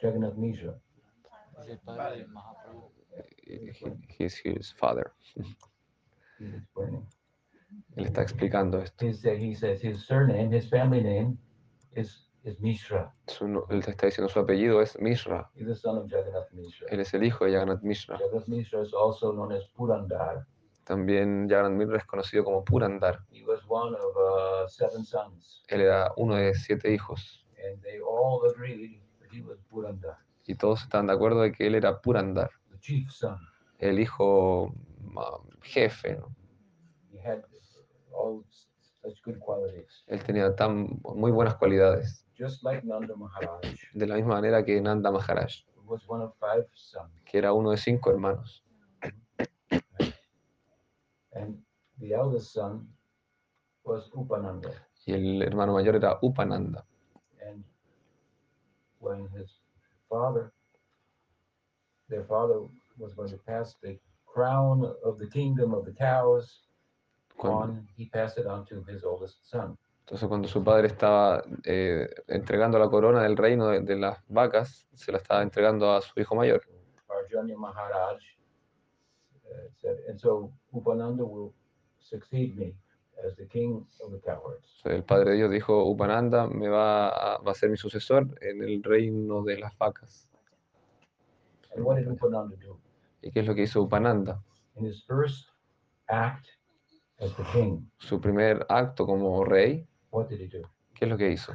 Jagannath Mishra. Mahaprabhu. He- He's his father. He's explaining. Él está explicando esto. His, he says his surname, his family name is, is Mishra. Su él está diciendo su apellido es Mishra. He's the son of Jagannath Mishra. Él es el hijo de Jagannath Mishra. Jagannath Mishra is also known as Purandar. También Jagannath Mishra es conocido como Purandar. He was one of uh, seven sons, Él era uno de siete hijos. and they all agreed that he was Purandar, Y todos están de acuerdo de que él era Purandar, the chief son. el hijo jefe. ¿no? He had all such good qualities, Él tenía tan muy buenas cualidades. Just like Nanda Maharaj, De la misma manera que Nanda Maharaj, was one of five sons, que era uno de cinco hermanos. and the eldest son was Upananda. Y el hermano mayor era Upananda. And when his father, their father was going to pass the crown of the kingdom of the cows Cuando- on, he passed it on to his oldest son. Entonces cuando su padre estaba eh, entregando la corona del reino de, de las vacas, se la estaba entregando a su hijo mayor. Arjuna Maharaj uh, said, and so Upananda will succeed me as the king of the cowards. El padre de Dios dijo, Upananda me va a, va a ser mi sucesor en el reino de las vacas. And what did Upananda do? ¿Y qué es lo que hizo Upananda? In his first act as the king, Su primer acto como rey, what did he do? ¿qué es lo que hizo?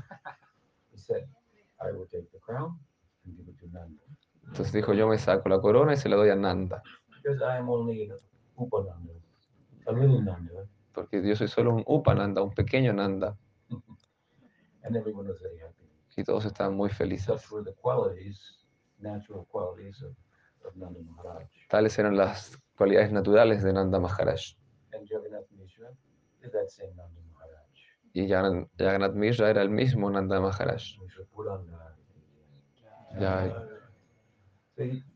He said, I will take the crown and give it to Nanda. Entonces dijo, yo me saco la corona y se la doy a Nanda, Because I am only Upananda, a little Nanda, porque yo soy solo un Upananda, un pequeño Nanda, and everyone was very happy. y todos estaban muy felices. Such were the qualities, natural qualities of, of Nanda Maharaj. Tales eran las cualidades naturales de Nanda Maharaj. And Jagannath Mishra is that same Nanda Maharaj. Y Jagan- Jagannath Mishra era el mismo Nanda Maharaj. Purana. Ya,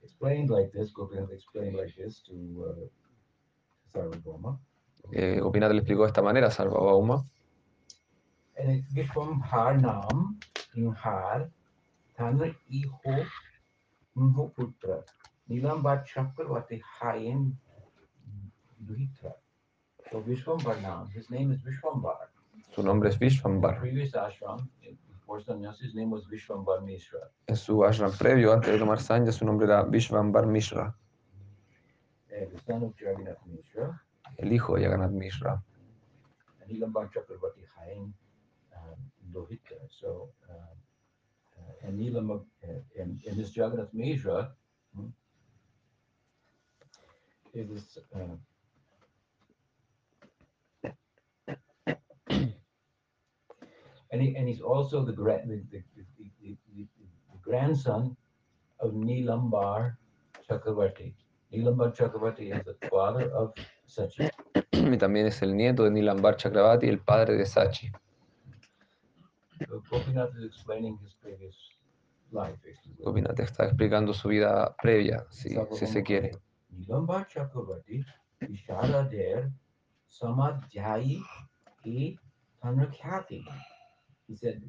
explained like this, Gopinath explained like this to uh, Sarvabhauma. eh, Gopinath le explicó de esta manera a Sarvabhauma. And it Vishwam Har Nam Inhar Tanra Iho Nho Putra Nilambar Chakravarti Hayen Duhitra. So Vishwambar Nam, his name is Vishwambar. Su nombre es Vishwambar. En su ashram previo, antes de tomar sanya, su nombre era Vishwambar Mishra, Jagannath Mishra, el hijo de Jagannath Mishra. and Nilambar Chakravarti Hayen um, Lohitra. So, uh, uh, and uh, and, and this Jagannath Mishra hmm, is, uh, and he, and he's also the grand, the, the, the, the, the, the grandson of Nilambar Chakravarti. Nilambar Chakravarti is the father of Sachi. Y también es el nieto de Nilambar Chakravarti, el padre de Sachi. So Gopinath is explaining his previous life. Gopinath está explicando su vida previa, si, si se quiere. Nilambar Chakravarti, Samadhyayi Tanrakyati. He said,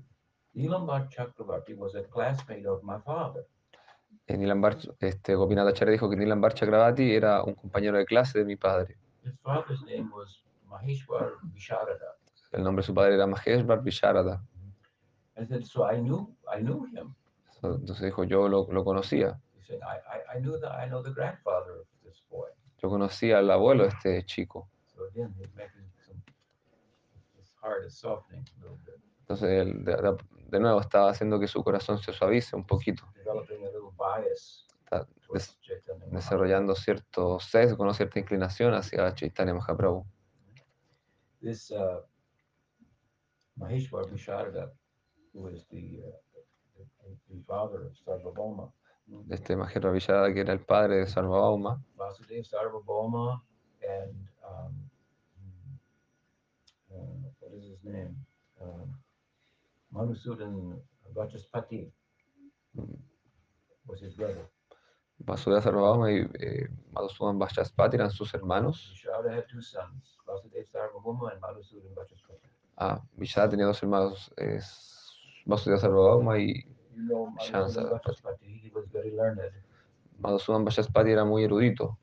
Nilambar Chakravarti was a classmate of my father. Eh, Nilambar, este, Gopinath Acharya dijo que Nilambar Chakravarti era un compañero de clase de mi padre. His father's name was Maheshwar Visharada. El nombre de su padre era Maheshwar Visharada. And said, so I knew, I knew him. So, Entonces dijo, yo lo, lo conocía. He said, I, I, I knew I know the grandfather of this boy. Yo conocía al abuelo de este chico. So again, he's making some, his heart is softening a little bit. Entonces, de, de de nuevo estaba haciendo que su corazón se suavice un poquito, developing a little bias está des- desarrollando cierto sesgo, ¿no? cierta inclinación hacia Chaitanya Mahaprabhu. This uh, Maheshwar who is the, uh, the, the father of Sarvabhauma, Este Mahendra Villada, que era el padre de Sarvabhauma, Vasudeva Sarvabhauma, and um, uh, what is his name? Um, Madhusudan Vachaspati was his brother. Vasudeva Sarvabhauma y eh, Madhusudan Vachaspati eran sus hermanos. Had two sons, Vasudeva Sarvabhauma and Madhusudan Vachaspati. Ah, Villada tenía dos hermanos, es Vasudeva Sarvabhauma y You know Shan Madhusudan Sarvapati. Vachaspati, he was very learned. Madhusudan Vachaspati era muy erudito.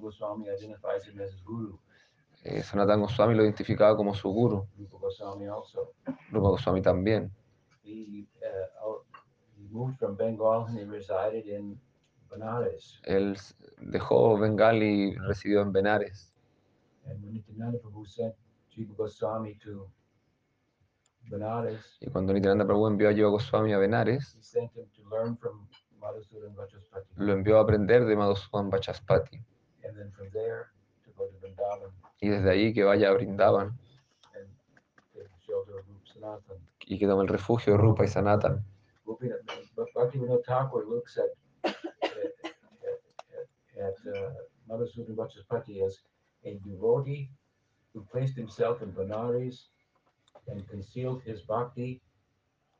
Goswami identifies him as his guru. Eh, Sanatana Goswami lo identificaba como su guru, Rupa Goswami also. Rupa Goswami también. He, uh, he moved from Bengal and he resided in Benares. Él dejó Bengal y residió en Benares. And when Nityananda Prabhu sent Jiva Goswami to Benares, Y cuando Nityananda Prabhu envió a Jiva Goswami a Benares, he sent him to learn from Madhusudan Vachaspati. lo envió a aprender de Madhusudan Vachaspati. And then from there to go to Vrindavan Y desde ahí que vaya a Brindavan y que tome el refugio Rupa y Sanatan. Bhaktivinoda Thakur looks at at, uh, Madhusudan as a devotee who placed himself in Benares and concealed his bhakti,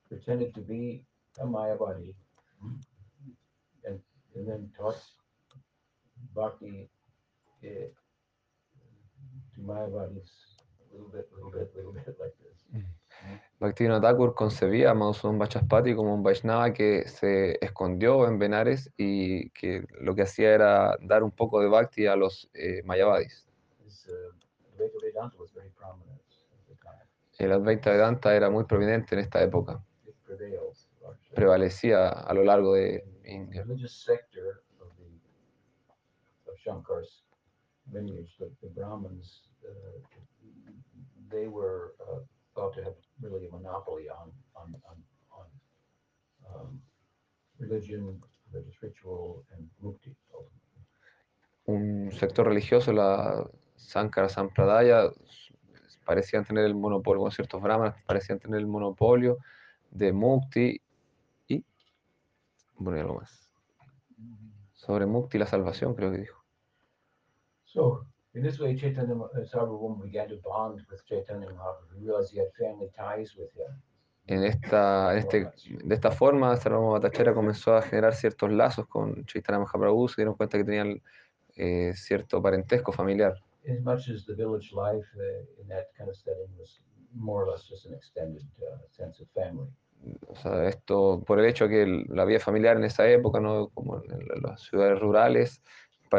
pretended to be a Mayavadi, and, and then taught bhakti uh, to Mayavadis a little bit, little bit, little bit like this. Bhaktivinoda Thakur concebía a Madhusudan Vachaspati como un Vaishnava que se escondió en Benares y que lo que hacía era dar un poco de Bhakti a los eh, Mayavadis. His uh. El Advaita Vedanta era muy prominente en esta época, prevalecía a lo largo de India. Lineage, the, the Brahmins, uh, they were uh, thought to have really a monopoly on on on, on um, religion, religious ritual, and mukti. ultimately. un sector religioso, la Sankara Sampradaya, parecían tener el monopolio, con ciertos brahmanas parecían tener el monopolio de Mukti y, bueno, y algo más. Sobre Mukti la salvación, creo que dijo. So in this way, Chaitanya uh, began to bond with Chaitanya Mahaprabhu. He realized he had family ties with him. En esta, en este, de esta forma, Sarvabhauma Bhattacharya comenzó a generar ciertos lazos con Chaitanya Mahaprabhu, se dieron cuenta que tenían eh, cierto parentesco familiar. as much as the village life uh, in that kind of setting was more or less just an extended uh, sense of family. O sea, esto por el hecho que la vida familiar en esa época, ¿no? como en, las ciudades rurales,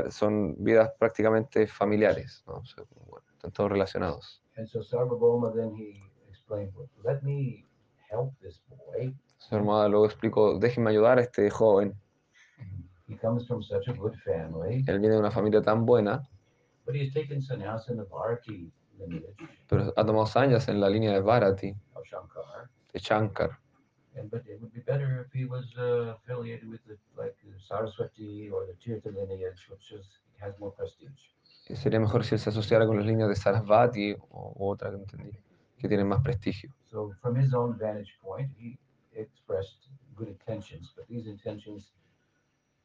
son vidas prácticamente familiares, ¿no? O sea, bueno, están todos relacionados. And so Sarvabhauma then he explained, well, let me help this boy. Su hermana luego explicó, déjenme ayudar a este joven. He comes from such a good family, Él viene de una familia tan buena, but he's taken sannyas in the Bharati lineage pero ha tomado años en la línea de Bharati, of Shankar. de Shankar. And but it would be better if he was uh, affiliated with the like the Saraswati or the Tirtha lineage, which is has more prestige. Sería mejor si él se asociara con las líneas de Sarasvati o u otra que entendí, que tienen más prestigio. So from his own vantage point, he expressed good intentions, but these intentions,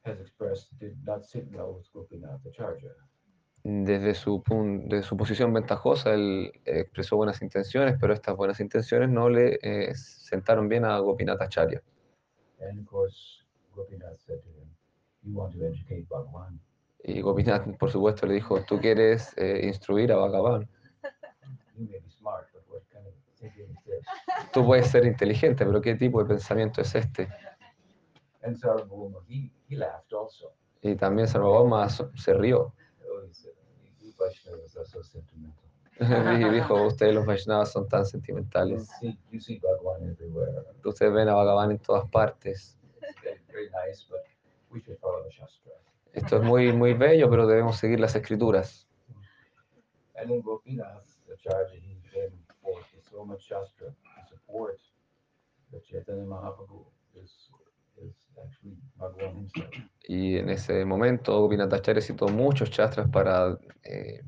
as expressed, did not sit well with Gopinath Acharya. Desde su, desde su posición ventajosa, él expresó buenas intenciones, pero estas buenas intenciones no le eh, sentaron bien a Gopinath Acharya. And of course, Gopinath said to him, You want to educate Bhagwan. Y Gopinath, por supuesto, le dijo, tú quieres eh, instruir a Bhagavan. You may be smart, but what kind of thinking is this? Tú puedes ser inteligente, pero ¿qué tipo de pensamiento es este? Y también Sarvabhauma se rió. Oh, he said, You Vaishnavas are so sentimental. Dijo, ustedes los Vaishnavas son tan You sentimentales. see, you see Bhagwan everywhere. Ustedes ven a Bhagavan en todas partes. Very, very nice, but we should follow the Shastra. Esto es muy, muy bello, pero debemos seguir las escrituras. And then Gopinath Acharya, he came forth with so much Shastra to support Chaitanya Mahaprabhu is, is actually Bhagavan himself. Y en ese momento Gopinathacharya citó muchos shastras para eh,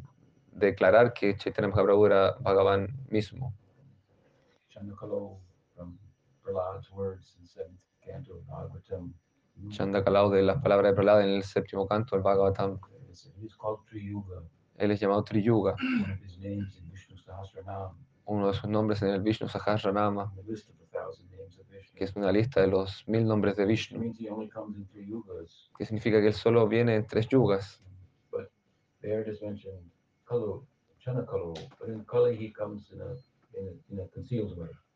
declarar que Chaitanya Mahaprabhu era Bhagavan mismo. Chandakalao de las palabras de Prahlada en el séptimo canto del Bhagavatam. Él es llamado Triyuga, uno de sus nombres en el Vishnu Sahasranama, the list of a thousand names of Vishnu. Que es una lista de los mil nombres de Vishnu, que significa que él solo viene en tres yugas.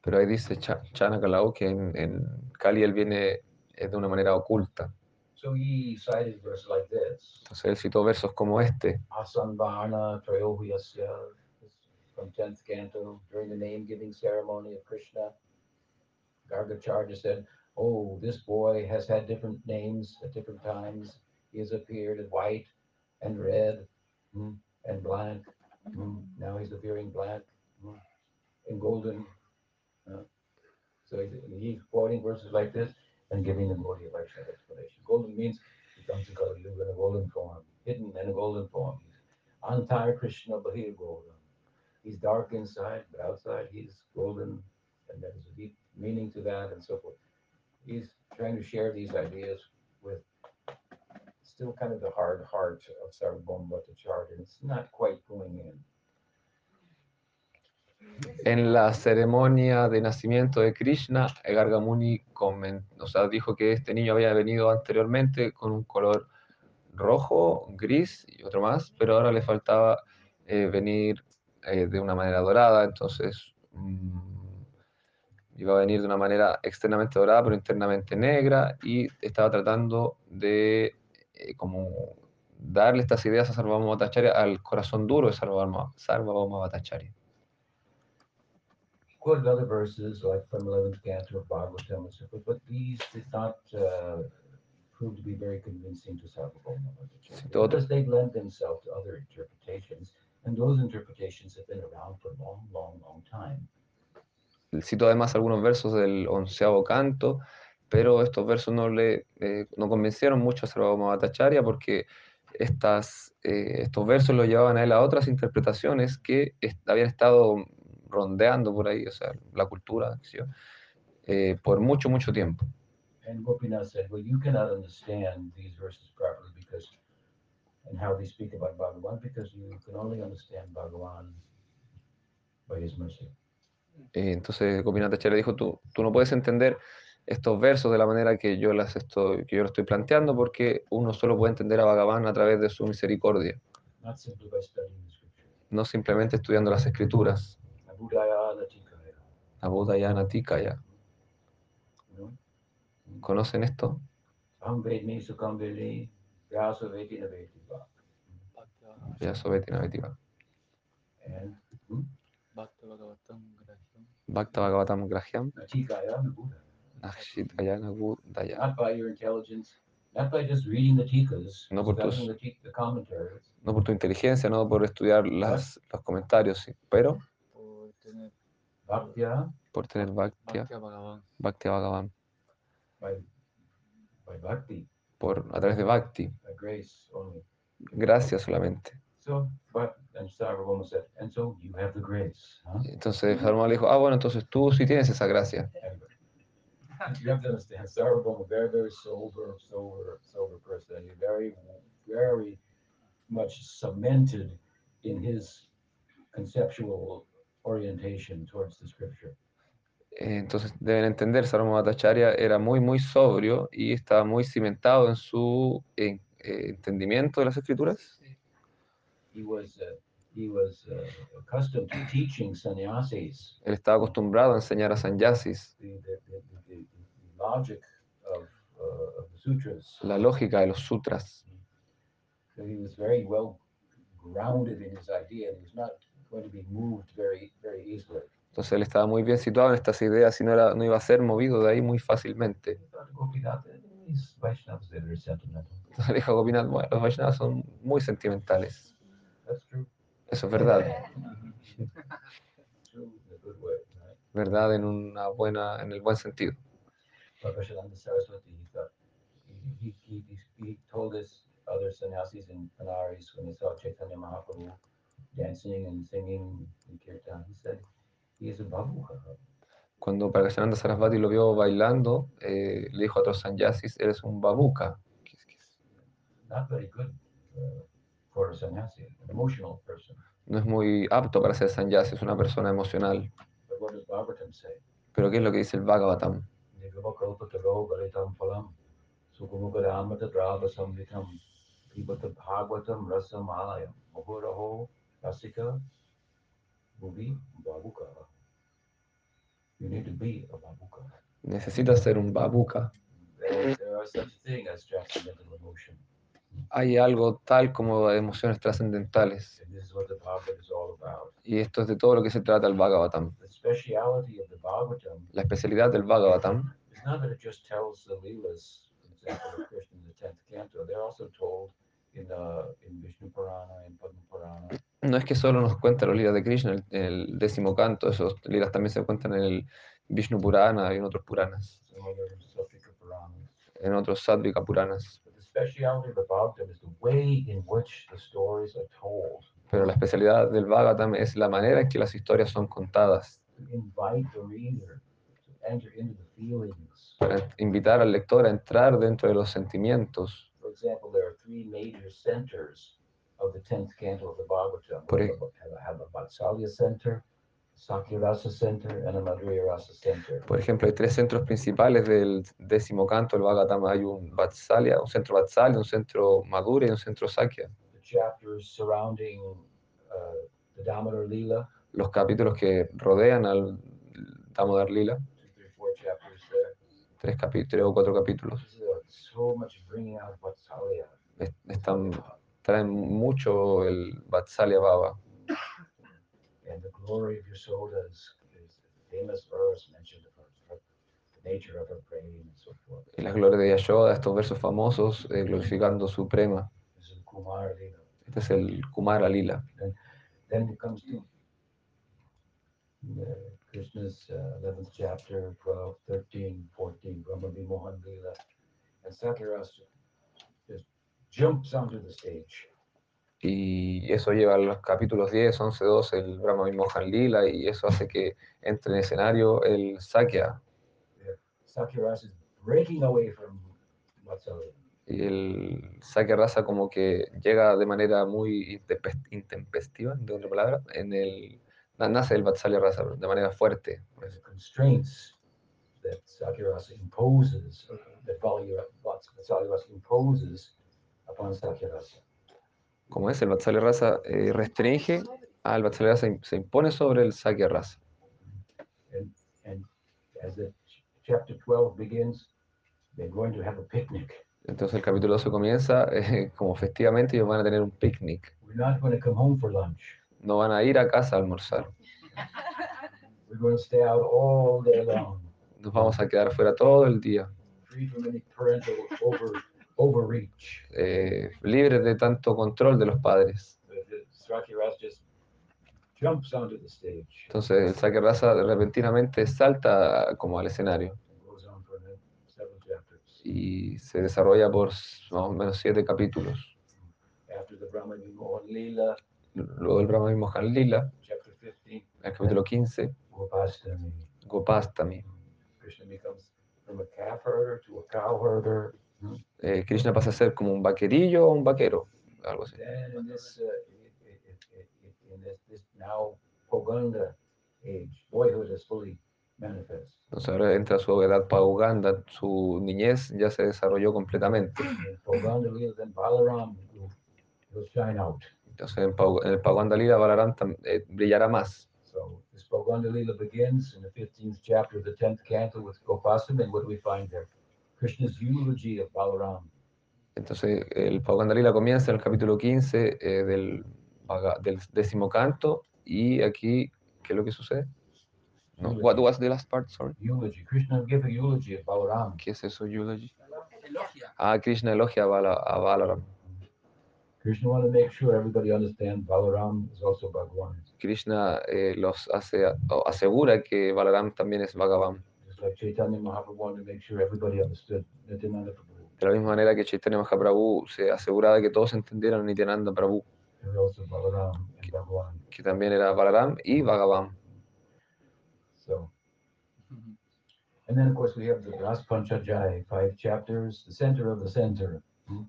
Pero ahí dice Cha- Chanakalau que en, en Kali él viene de una manera oculta. So he cited verses like this. Entonces él citó versos como este, from 10th canto, during the name giving ceremony of Krishna. Gargacharya said, Oh, this boy has had different names at different times. He has appeared in white and red mm, and black. mm, Now he's appearing black mm, and golden. so he's, quoting verses like this and giving the Vaishnava explanation. Golden means he comes to Yuga in a golden form, hidden in a golden form. He's Antara Krishna Bahir Golden. He's dark inside, but outside he's golden, and there's a deep meaning to that, and so forth. He's trying to share these ideas with still kind of the hard heart of Sarvabhauma Bhattacharya, and it's not quite going in. En la ceremonia de nacimiento de Krishna, Gargamuni comen- o sea, dijo que este niño había venido anteriormente con un color rojo, gris y otro más, pero ahora le faltaba eh, venir eh, de una manera dorada, entonces mm, iba a venir de una manera externamente dorada, pero internamente negra, y estaba tratando de eh, como darle estas ideas a Sarvabhauma Bhattacharya al corazón duro de Sarvabhauma Sarvabhauma Bhattacharya. Quoted other verses like from 11th canto of Bhagavatam and so forth, but these did not uh, prove to be very convincing to Sarvabhauma Bhattacharya because they lend themselves to other interpretations, and those interpretations have been around for a long, long, long time. Cito además algunos versos del onceavo canto, pero estos versos no le eh, no convencieron mucho a Sarvabhauma Bhattacharya porque estas, eh, estos versos los llevaban a él a otras interpretaciones que est- habían estado rondeando por ahí, o sea, la cultura, yo, eh, por mucho, mucho tiempo. And Gopinath said, Well, you cannot understand these verses properly because, and how they speak about Bhagavan, because you can only understand Bhagavan by his mercy. Eh, entonces Gopinath Acharya dijo, tú, tú no puedes entender estos versos de la manera que yo, las estoy, que yo lo estoy planteando porque uno solo puede entender a Bhagavan a través de su misericordia, Not simply by studying the scripture. no simplemente estudiando las escrituras. Abudayana Tikaya. know? ¿Conocen esto? Aham Vedmi Sukam Veli, Vyasa Veti Naveti Va. Ya Sobeti Navetiva. And Bhakta Bhagavatam. Bhakta Bhagavatam Grahyam. Not by your intelligence, not by just reading the tikas, No por tus- the, commentaries, No por tu inteligencia, no por estudiar las, los comentarios, sí, pero Por tener Bhaktya, por tener Bhakti, Bhakti Bhagavan. Bhakti Bhagavan, by, by bhakti, por, a través de Bhakti, by grace only. gracia solamente. So, but, and Sarvabhauma said, and so you have the grace, huh? Entonces Sarvabhauma le dijo, ah, bueno, entonces tú sí tienes esa gracia. And You have to understand, Sarvabhauma, very, very sober, sober, sober person, and he's very, very much cemented in his conceptual orientation towards the scripture. Eh, Entonces deben entender, Sarvabhauma Bhattacharya era muy, muy sobrio y estaba muy cimentado en su eh, eh, entendimiento de las escrituras. He was, uh, he was uh, accustomed to teaching sannyasis Él estaba acostumbrado a enseñar a sannyasis the, the, the, the, the logic of, uh, of the sutras. la lógica de los sutras. So he was very well grounded in his idea and he was not going to be moved very, very easily. Entonces él estaba muy bien situado en estas ideas y no, era, no iba a ser movido de ahí muy fácilmente. Sentimental. Entonces Gopinath, bueno, los Vaishnavas son muy sentimentales. That's true. Eso es verdad. Verdad en una buena, en el buen sentido. Other sannyasis and panaris when they saw Chaitanya Mahaprabhu dancing and singing in kirtan, he said, he is a babuka. Cuando Prakashananda Sarasvati lo vio bailando, eh, le dijo a otros sannyasis, eres un es- Not very good uh, for a sannyasi, an emotional person. No es muy apto para ser sannyasi, es una persona emocional. But what does Bhagavatam say? Pero ¿qué es lo que dice el Bhagavatam? Rasika babuka. You need to be a babuka. Necesitas ser un babuca. There, there are such thing as transcendental emotion. Hay algo tal como emociones trascendentales. Y esto es de todo lo que se trata el Bhagavatam. La especialidad del Bhagavatam no es que solo nos cuenta los lilas de Krishna, el, el décimo canto, esos lilas también se cuentan en el Vishnu Purana y en otros Puranas. en otros Sadvika Puranas. Speciality of the Bhagavatam is the way in which the stories are told. Pero la especialidad del Bhagavatam es la manera en que las historias son contadas, To invite the reader to enter into the feelings. para invitar al lector a entrar dentro de los sentimientos. For example, there are three major centers of the tenth canto of the Bhagavatam. Por have a Vatsalya center, Sakya Rasa center, and a Madhurya Rasa center. Por ejemplo, hay tres centros principales del décimo canto del Bhagavatam. Hay un Vatsalya, un centro Vatsalya, un centro Madhurya y un centro Sakya. The chapters surrounding uh, the Damodar Lila, Los capítulos que rodean al Damodar Lila, two, three, four chapters there. tres, tres o cuatro capítulos, uh, so much bringing out Vatsalya. es- están, traen mucho el Vatsalya Baba. And the glory of Yasoda is, is a famous verse mentioned her- the nature of her brain and so forth. Y la gloria de Yashoda, estos versos famosos, eh, glorificando su prema. This is Kumar Lila. Este es el Kumara Lila. Then it comes to uh, Krishna's uh, 11th chapter, 12, 13, 14, Brahma Vimohan Lila. And Sakyarasa just jumps onto the stage. Y eso lleva a los capítulos 10, 11, 12, el Brahma Vimohan Lila, y eso hace que entre en escenario el Sakya. Sakyarasa is breaking away from Vatsalya. Y el Sakya Rasa como que llega de manera muy intempes- intempestiva, de otra palabra, en el, na- nace el Vatsalya Rasa de manera fuerte. That Sakyarasa imposes, that Valya- Vats- Vatsalyarasa imposes upon Sakyarasa. Como es, el Vatsalya Rasa eh, restringe, al Vatsalya Rasa im- se impone sobre el Sakya Rasa. And, and as the ch- chapter 12 begins, they're going to have a picnic. Entonces el capítulo 12 comienza eh, como festivamente ellos van a tener un picnic. We're not going to come home for lunch. No van a ir a casa a almorzar. We're going to stay out all day long, Nos vamos a quedar fuera todo el día, free from any parental over, overreach. eh, libres de tanto control de los padres. Entonces el Sakya Rasa repentinamente salta como al escenario y se desarrolla por más o menos siete capítulos. Luego el Brahma Vimohan Lila, chapter 15, el capítulo 15, Gopastami. Gopastami. Krishna becomes from a calf herder to a cow herder. Eh, Krishna pasa a ser como un vaquerillo o un vaquero, algo así. Entonces ahora entra su edad pauganda, su niñez ya se desarrolló completamente. Entonces en, el Pauganda Lila Balaram eh, brillará más. So this Poganda Lila begins in the 15th chapter of the 10th canto with Gopasam, and what do we find there? Krishna's eulogy of Balaram. Entonces el Pauganda Lila comienza en el capítulo 15 eh, del, del décimo canto y aquí, ¿qué es lo que sucede? No, what was the last part, sorry? Eulogy. Krishna give a eulogy of Balaram. ¿Qué es eso, eulogy? Elogia. Ah, Krishna elogia a, Bala- a Balaram. Krishna want to make sure everybody understands Balaram is also Bhagwan. Krishna eh, los hace, asegura que Balaram también es Bhagavan. Like Chaitanya Mahaprabhu wanted to make sure everybody understood Nityananda Prabhu. De la misma manera que Chaitanya Mahaprabhu se aseguraba que todos entendieran Nityananda Prabhu, que también era Balaram y Bhagavan. So, and then of course we have the Ras Panchajai, five chapters, the center of the center. Hmm,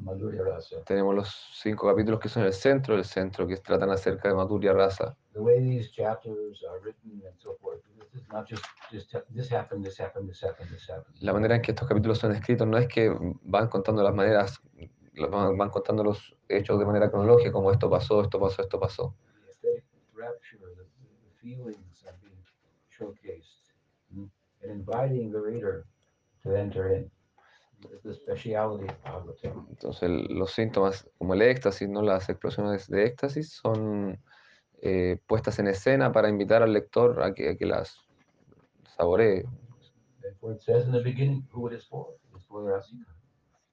Madhurya Rasa. Tenemos los cinco capítulos que son el centro del centro, que tratan acerca de Madhurya Rasa. The way these chapters are written and so forth, this is not just, just this happened, this happened, this happened, this happened. La manera en que estos capítulos son escritos no es que van contando las maneras, van van contando los hechos de manera cronológica, como esto pasó, esto pasó, esto pasó. the aesthetic rapture, the, the feelings are being showcased mm, and inviting the reader to enter in. Speciality of Bhagavatam. Entonces los síntomas como el éxtasis, ¿no? las explosiones de éxtasis son eh, puestas en escena para invitar al lector a que, a que las saboree.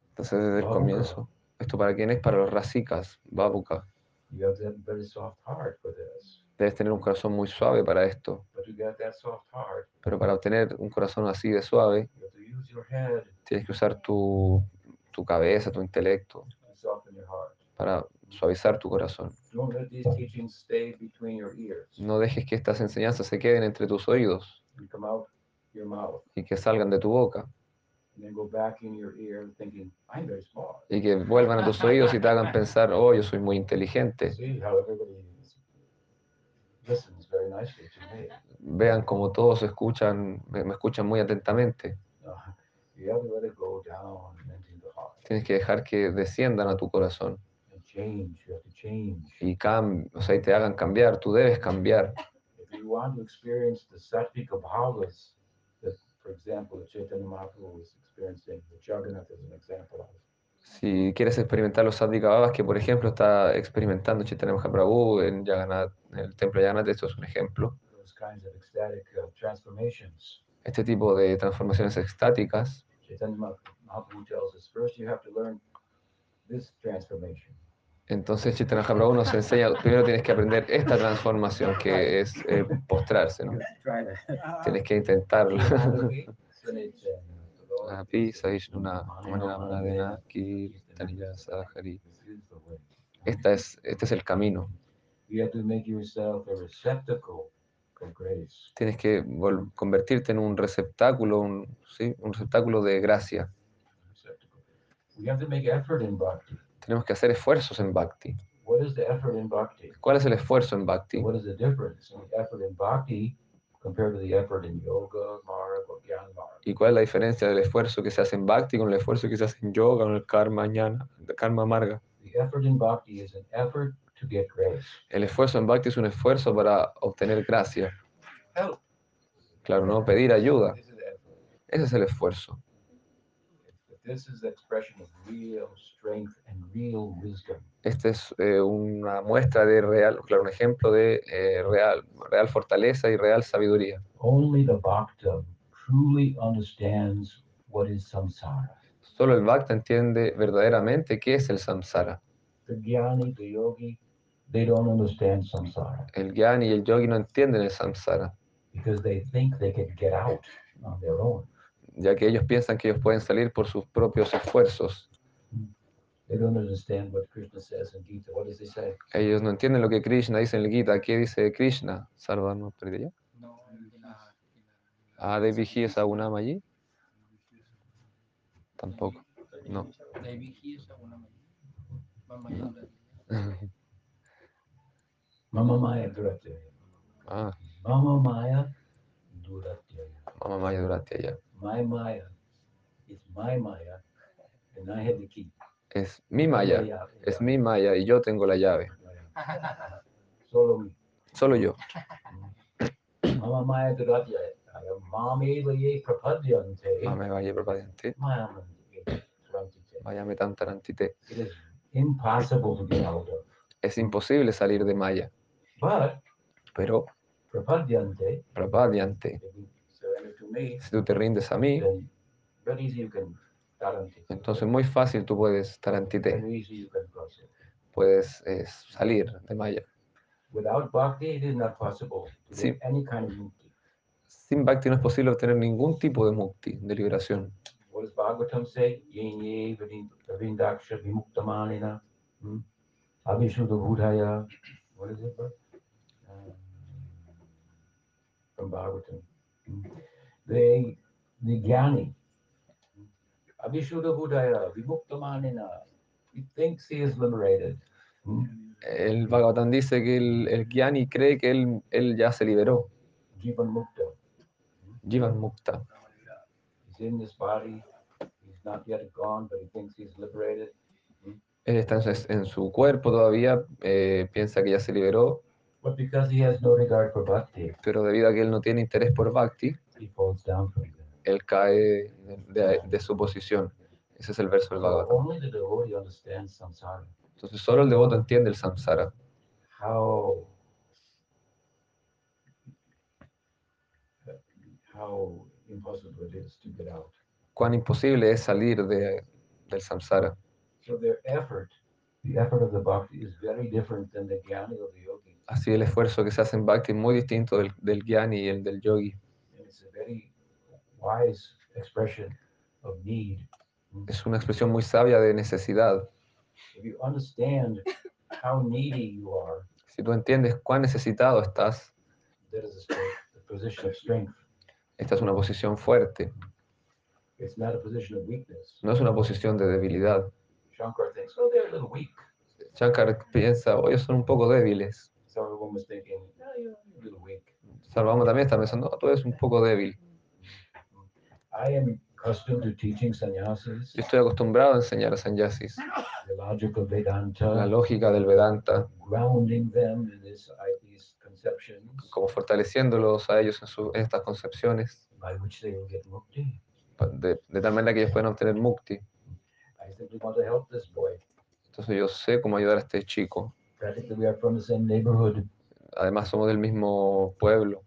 Entonces desde el comienzo, ¿esto para quién es? Para los rasikas, babuka. You have to have a very soft heart for this. Debes tener un corazón muy suave para esto, pero para obtener un corazón así de suave, tienes que usar tu, tu cabeza, tu intelecto, para suavizar tu corazón. Don't let these teachings stay between your ears. No dejes que estas enseñanzas se queden entre tus oídos y que salgan de tu boca y que vuelvan a tus oídos y te hagan pensar, oh, yo soy muy inteligente. See how everybody is- listens very nicely to me. Vean como todos escuchan, me, me escuchan muy atentamente. Tienes que dejar que desciendan a tu corazón y, cam o sea, y te hagan cambiar. Tú debes cambiar. Si quieres experimentar los Sadhika Bhavas que, por ejemplo, está experimentando Chaitanya Mahaprabhu en, Jagannath, en el templo de Jagannath, esto es un ejemplo. Uh. Este tipo de transformaciones extáticas, entonces Chaitanya Mahaprabhu nos enseña, primero tienes que aprender esta transformación que es eh, postrarse, ¿no? Tienes que intentarlo. Esta es, este es el camino. You have to make yourself a receptacle for grace. Tienes que convertirte en un receptáculo, un, ¿sí? un receptáculo de gracia. Receptacle. We have to make effort in bhakti. Tenemos que hacer esfuerzos en Bhakti. What is the effort in bhakti? ¿Cuál es el esfuerzo en Bhakti? What is the difference in the effort in bhakti compared to the effort in yoga, marg, or gyan marg? ¿Y cuál es la diferencia del esfuerzo que se hace en Bhakti con el esfuerzo que se hace en yoga, con el karma jnana, el karma marga? The effort in bhakti is an effort to get grace. El esfuerzo en Bhakti es un esfuerzo para obtener gracia. Help. Claro, ¿no? Pedir ayuda. Ese es el esfuerzo. Este es eh, una muestra de real, claro, un ejemplo de eh, real, real fortaleza y real sabiduría. Only the bhakta truly understands what is samsara. Solo el Bhakta entiende verdaderamente qué es el samsara. The jnani, the yogi, they don't understand samsara El Gyani y el Yogi no entienden el samsara, because they think they can get out on their own. Ya que ellos piensan que ellos pueden salir por sus propios esfuerzos. They don't understand what Krishna says in Gita. What does he say? Ellos no entienden lo que Krishna dice en el Gita. ¿Qué dice Krishna? Sarvano Pridya. Ah, Devi es Agunama allí. Tampoco. No. Mama Maya Duratyaya. Ah, Mama Maya Duratyaya. Mama Maya Durati allá. My Maya is my Maya, and I have the key. Es mi Maya, Yeah, es mi Maya y yo tengo la llave. Solo me. Solo yo. Mama Maya Duratyaya. Mami Laye Prapadyante. Mame Vaya Prabhadyante. Mama Duratyaya. Vaya me tantarantite. It is impossible to get out of. Es imposible salir de Maya. But Pero Prapadyante, si tú te rindes a mí, entonces muy fácil tú puedes estar antite. Very easy you can cross it. puedes eh, salir de Maya. Sí. Sin Bhakti no es posible obtener ningún tipo de mukti, de liberación. What They, the Jnani. Abhishuddha Budhaya vimuktamanina. He thinks he is liberated. Hmm. El Bhagavatam dice que el, el Gyani cree que él, él ya se liberó, Jivan Mukta. Jivan Mukta. He's in this body. He's not yet gone, but he thinks he's liberated. Él está en su, en su cuerpo todavía, eh, piensa que ya se liberó, But because he has no regard for bhakti, pero debido a que él no tiene interés por Bhakti, él cae de, de- de su posición. Ese es el verso del Bhagavatam. Entonces solo el devoto entiende el samsara, How how impossible it is to get out. cuán imposible es salir de, del samsara. So their effort, the effort of the bhakti, is very different than the jnani or the yogi. Así el esfuerzo que se hace en Bhakti es muy distinto del, del Gyani y el del Yogi. And it's a very wise expression of need. Es una expresión muy sabia de necesidad. If you understand how needy you are, Si tú entiendes cuán necesitado estás, that is a, strength, a position of strength. esta es una posición fuerte, It's not a position of weakness. no es una posición de debilidad. Shankar thinks, oh, they're a little weak. Shankar piensa, oye, son un poco débiles. So everyone was thinking, no, you're a little weak. Sarvama también está pensando, "Oh, tú eres un poco débil. I am accustomed to teaching sannyasis, Yo estoy acostumbrado a enseñar a sannyasis the logical la Vedanta, lógica del Vedanta, grounding them in this, I- these conceptions como fortaleciéndolos a ellos en, su- en estas concepciones, by which they will get mukti. pa- de, de tal manera que ellos puedan obtener mukti. I simply want to help this boy. Entonces yo sé cómo ayudar a este chico. Practically, we are from the same neighborhood, Además somos del mismo pueblo.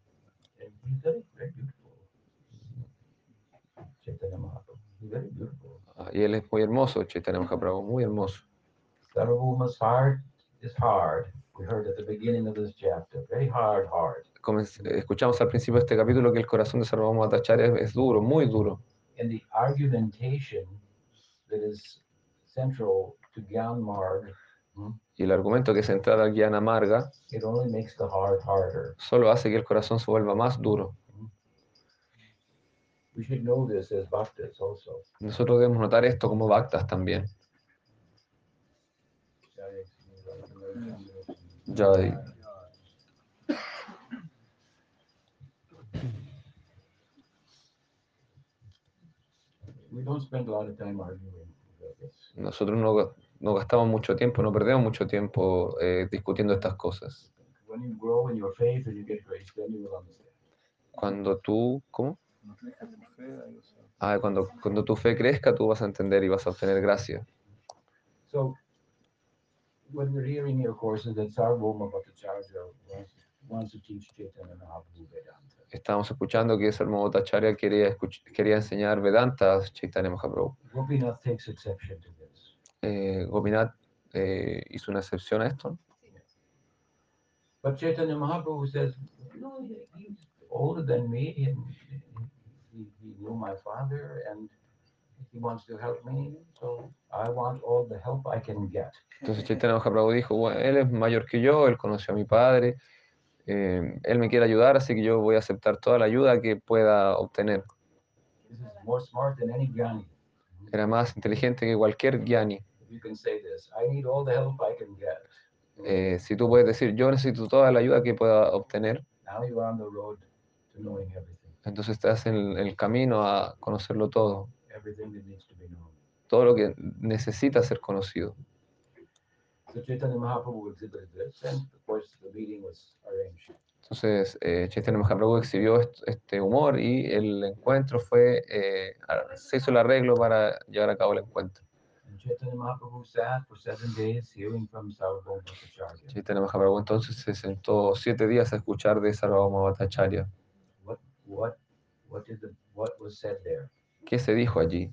Ah, Y él es muy hermoso, Chaitanya Mahaprabhu, muy hermoso. Heart is hard. We heard at the beginning of this chapter, very hard, hard. Escuchamos al principio de este capítulo que el corazón de Sarvabhauma Bhattacharya es, es duro, muy duro. And the argumentation that is central to Gyan Marg, Y el argumento que es entrar al Gyana Amarga it only makes the heart harder. solo hace que el corazón se vuelva más duro. We should know this as bhaktas also. Nosotros debemos notar esto como bhaktas también. Jai. We don't spend a lot of time arguing about this. Nosotros no, no gastamos mucho tiempo, no perdemos mucho tiempo eh, discutiendo estas cosas. Cuando tú, ¿cómo? Ah, cuando, cuando tu fe crezca, tú vas a entender y vas a obtener gracia. So, what we're hearing here, of course, is that Sarvabhauma Bhattacharya wants, wants to teach Chaitanya Mahaprabhu Vedanta. Estamos escuchando que Sarvabhauma Bhattacharya quería, quería enseñar Vedanta a Chaitanya Mahaprabhu. Gopinath takes exception to this. Eh, Gopinath eh, hizo una excepción a esto, But Chaitanya Mahaprabhu says, no, he- he's older than me, and he, he knew my father, and he wants to help me, so I want all the help I can get. Entonces Chaitanya Mahaprabhu dijo, bueno, él es mayor que yo, él conoció a mi padre, eh, él me quiere ayudar, así que yo voy a aceptar toda la ayuda que pueda obtener. This is more smart than any. Era más inteligente que cualquier Gyani. If you can say this, I need all the help I can get. Eh, si tú puedes decir, yo necesito toda la ayuda que pueda obtener, Now you are on the road to knowing everything, entonces estás en el camino a conocerlo todo, everything that needs to be known. todo lo que necesita ser conocido. So Chaitanya Mahaprabhu exhibited this, and of course the meeting was arranged. Entonces eh, Chaitanya Mahaprabhu exhibió est- este humor y el encuentro fue, eh, se hizo el arreglo para llevar a cabo el encuentro. Chaitanya Mahaprabhu sat for seven days hearing from Sarvabhauma Bhattacharya. Chaitanya Mahaprabhu entonces se sentó siete días a escuchar de. What what what did the what was said there? ¿Qué se dijo allí?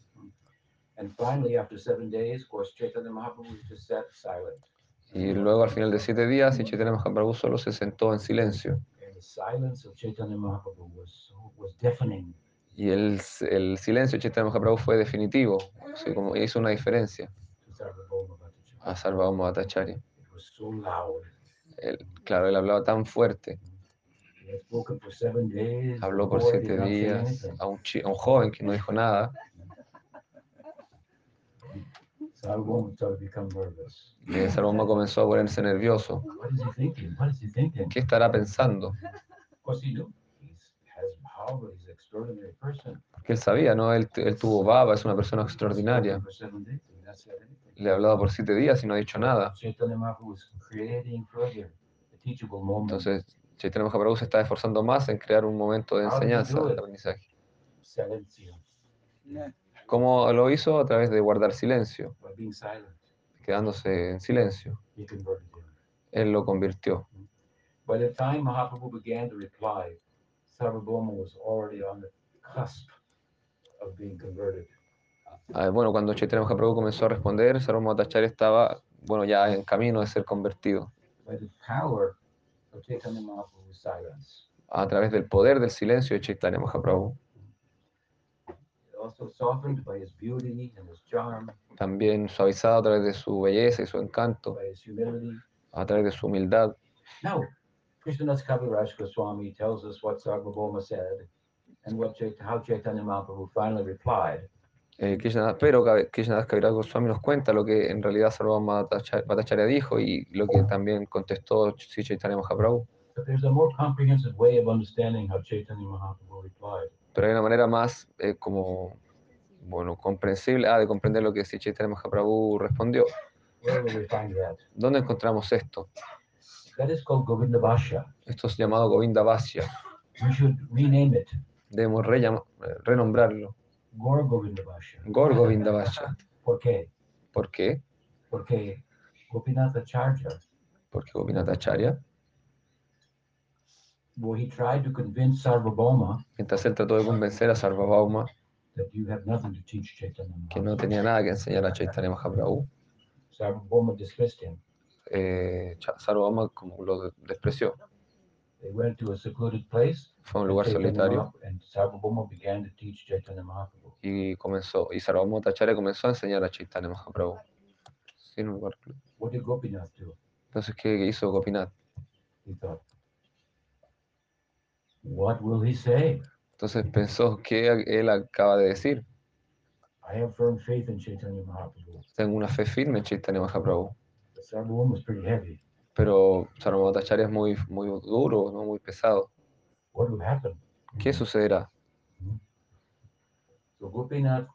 And finally, after seven days, of course, Chaitanya Mahaprabhu just sat silent. Y luego al final de siete días, Chaitanya Mahaprabhu solo se sentó en silencio. And the silence of Chaitanya Mahaprabhu was, was deafening. Y el, el silencio de Chaitanya Mahaprabhu fue definitivo, así como hizo una diferencia a Sarvabhauma Bhattacharya. Claro, él hablaba tan fuerte, habló por siete días a un, a un joven que no dijo nada. Y Sarvabhauma comenzó a ponerse nervioso. ¿Qué estará pensando? Porque él sabía, ¿no? Él, él tuvo baba, es una persona extraordinaria. Le ha hablado por siete días y no ha dicho nada. Entonces, Chaitanya Mahaprabhu se está esforzando más en crear un momento de enseñanza, de aprendizaje. ¿Cómo lo hizo? A través de guardar silencio, quedándose en silencio. Él lo convirtió. By the time Mahaprabhu began to reply, Sarvabhauma was already on the cusp of being converted. Ah, Bueno, cuando Chaitanya Mahaprabhu comenzó a responder, Sarvabhauma Bhattacharya estaba, bueno, ya en camino de ser convertido. By the power of Chaitanya Mahaprabhu's silence. A través del poder del silencio de Chaitanya Mahaprabhu. Also softened by his beauty and his charm, También suavizado a través de su belleza y su encanto, by his humility. a través de su humildad. Now, Krishnadas Kaviraj Goswami tells us what Sarvabhauma said and what how Chaitanya Mahaprabhu finally replied. Eh, Krishna- pero Krishnadas Kaviraj Goswami nos cuenta lo que en realidad Sarvabhauma Bhattacha- Bhattacharya dijo y lo que también contestó Sri Chaitanya Mahaprabhu. There's a more comprehensive way of understanding how Chaitanya Mahaprabhu replied. Pero hay una manera más eh, como, bueno, comprensible ah, de comprender lo que Sri Chaitanya Mahaprabhu respondió. Where will we find that? ¿Dónde encontramos esto? That is called Govinda Bhashya. Esto es llamado Govinda Vasya. We should rename it Debemos eh, renombrarlo. Gaur Govinda Bhashya. Gor Govinda Vasya. ¿Por qué? ¿Por qué? Porque Gopinatha Charya, Porque Gopinathacharya, well, he tried to convince Sarvabhauma mientras él trató de convencer a Sarvabhauma that you have nothing to teach Chaitanya que no Mahaprabhu. tenía nada que enseñar a Chaitanya Mahaprabhu, Sarvabhauma dismissed him. Eh, Sarvabhauma como lo de- despreció. They went to a secluded place. Fue a un lugar solitario y comenzó, y Sarvabhauma Bhattacharya comenzó a enseñar a Chaitanya Mahaprabhu. Sí, en un lugar. What did Gopinath do? Entonces, ¿qué qué hizo Gopinath? He thought, what will he say? Entonces pensó que él acaba de decir, I have firm faith in Chaitanya Mahaprabhu. tengo una fe firme en Chaitanya Mahaprabhu, Was pretty heavy. pero Bhattacharya es muy, muy duro, ¿no? muy pesado. What will happen? ¿Qué sucederá? So Gopinath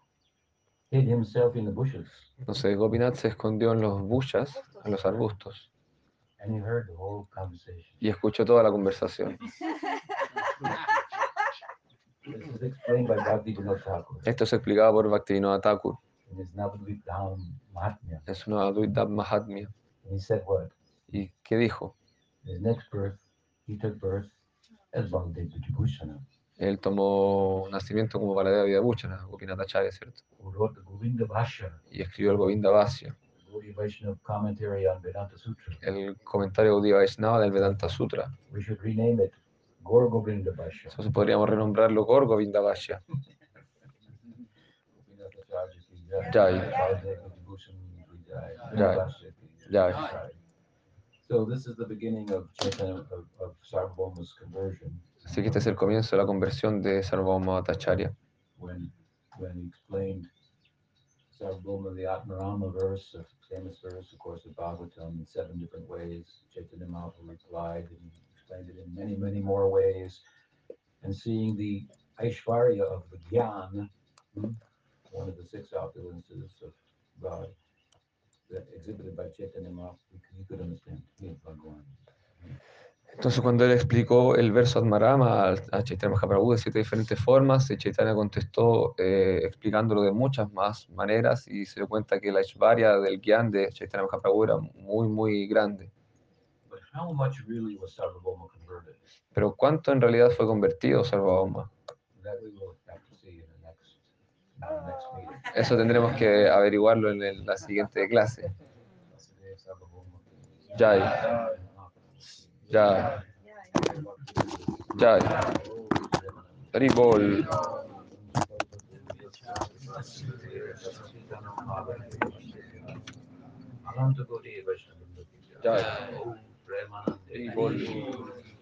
hid himself in the bushes Entonces Gopinath se escondió en los bushas, en los arbustos, and he heard the whole conversation. y escuchó toda la conversación. This is explained by Esto es explicado por Bhaktivinoda Thakur en su Advaita Mahatmya. He said what? ¿Y qué dijo? His next birth, he took birth as Él tomó nacimiento como Baladeva Vidabhuchana, Gopinath Acharya, ¿cierto? who wrote the Govinda Bhashya, Y escribió el Govinda Vasya, Gaudiya Vaishnava commentary on Vedanta Sutra. el comentario Gaudiya Vaishnava del Vedanta Sutra. We should rename it Gaur Govinda Bhashya. Entonces podríamos renombrarlo Gor Govinda. Jai. Baladev Vijibhushana ki jai. Jai. Bhashya ki Jai. Jai. So this is the beginning of Chaitanya, of, of Sarvabhauma's conversion. Así que este es el comienzo de la conversión de Sarvabhauma Bhattacharya. when when he explained Sarvabhauma, the Atmarama verse, a famous verse, of course, of Bhagavatam in seven different ways. Chaitanya Mahaprabhu replied and he explained it in many, many more ways. And seeing the Aishwarya of the Gyan, hmm, one of the six opulences of God, exhibited by Chaitanya he could understand. He is Bhagwan. Entonces cuando él explicó el verso Atmarama al- a Chaitanya Mahaprabhu de siete diferentes formas, y Chaitanya contestó eh, explicándolo de muchas más maneras y se dio cuenta que la Ishvarya del Gyan de Chaitanya Mahaprabhu era muy, muy grande. But how much really was Sarvabhauma converted? Pero ¿cuánto en realidad fue convertido Sarvabhauma? That we will have to see in the next, in the next meeting. Eso tendremos que averiguarlo en la siguiente clase. Jai. Jai. Jai. Hari Bol. Ananta Gauri Vaishnava Jai. Om Premanande Hari Bol.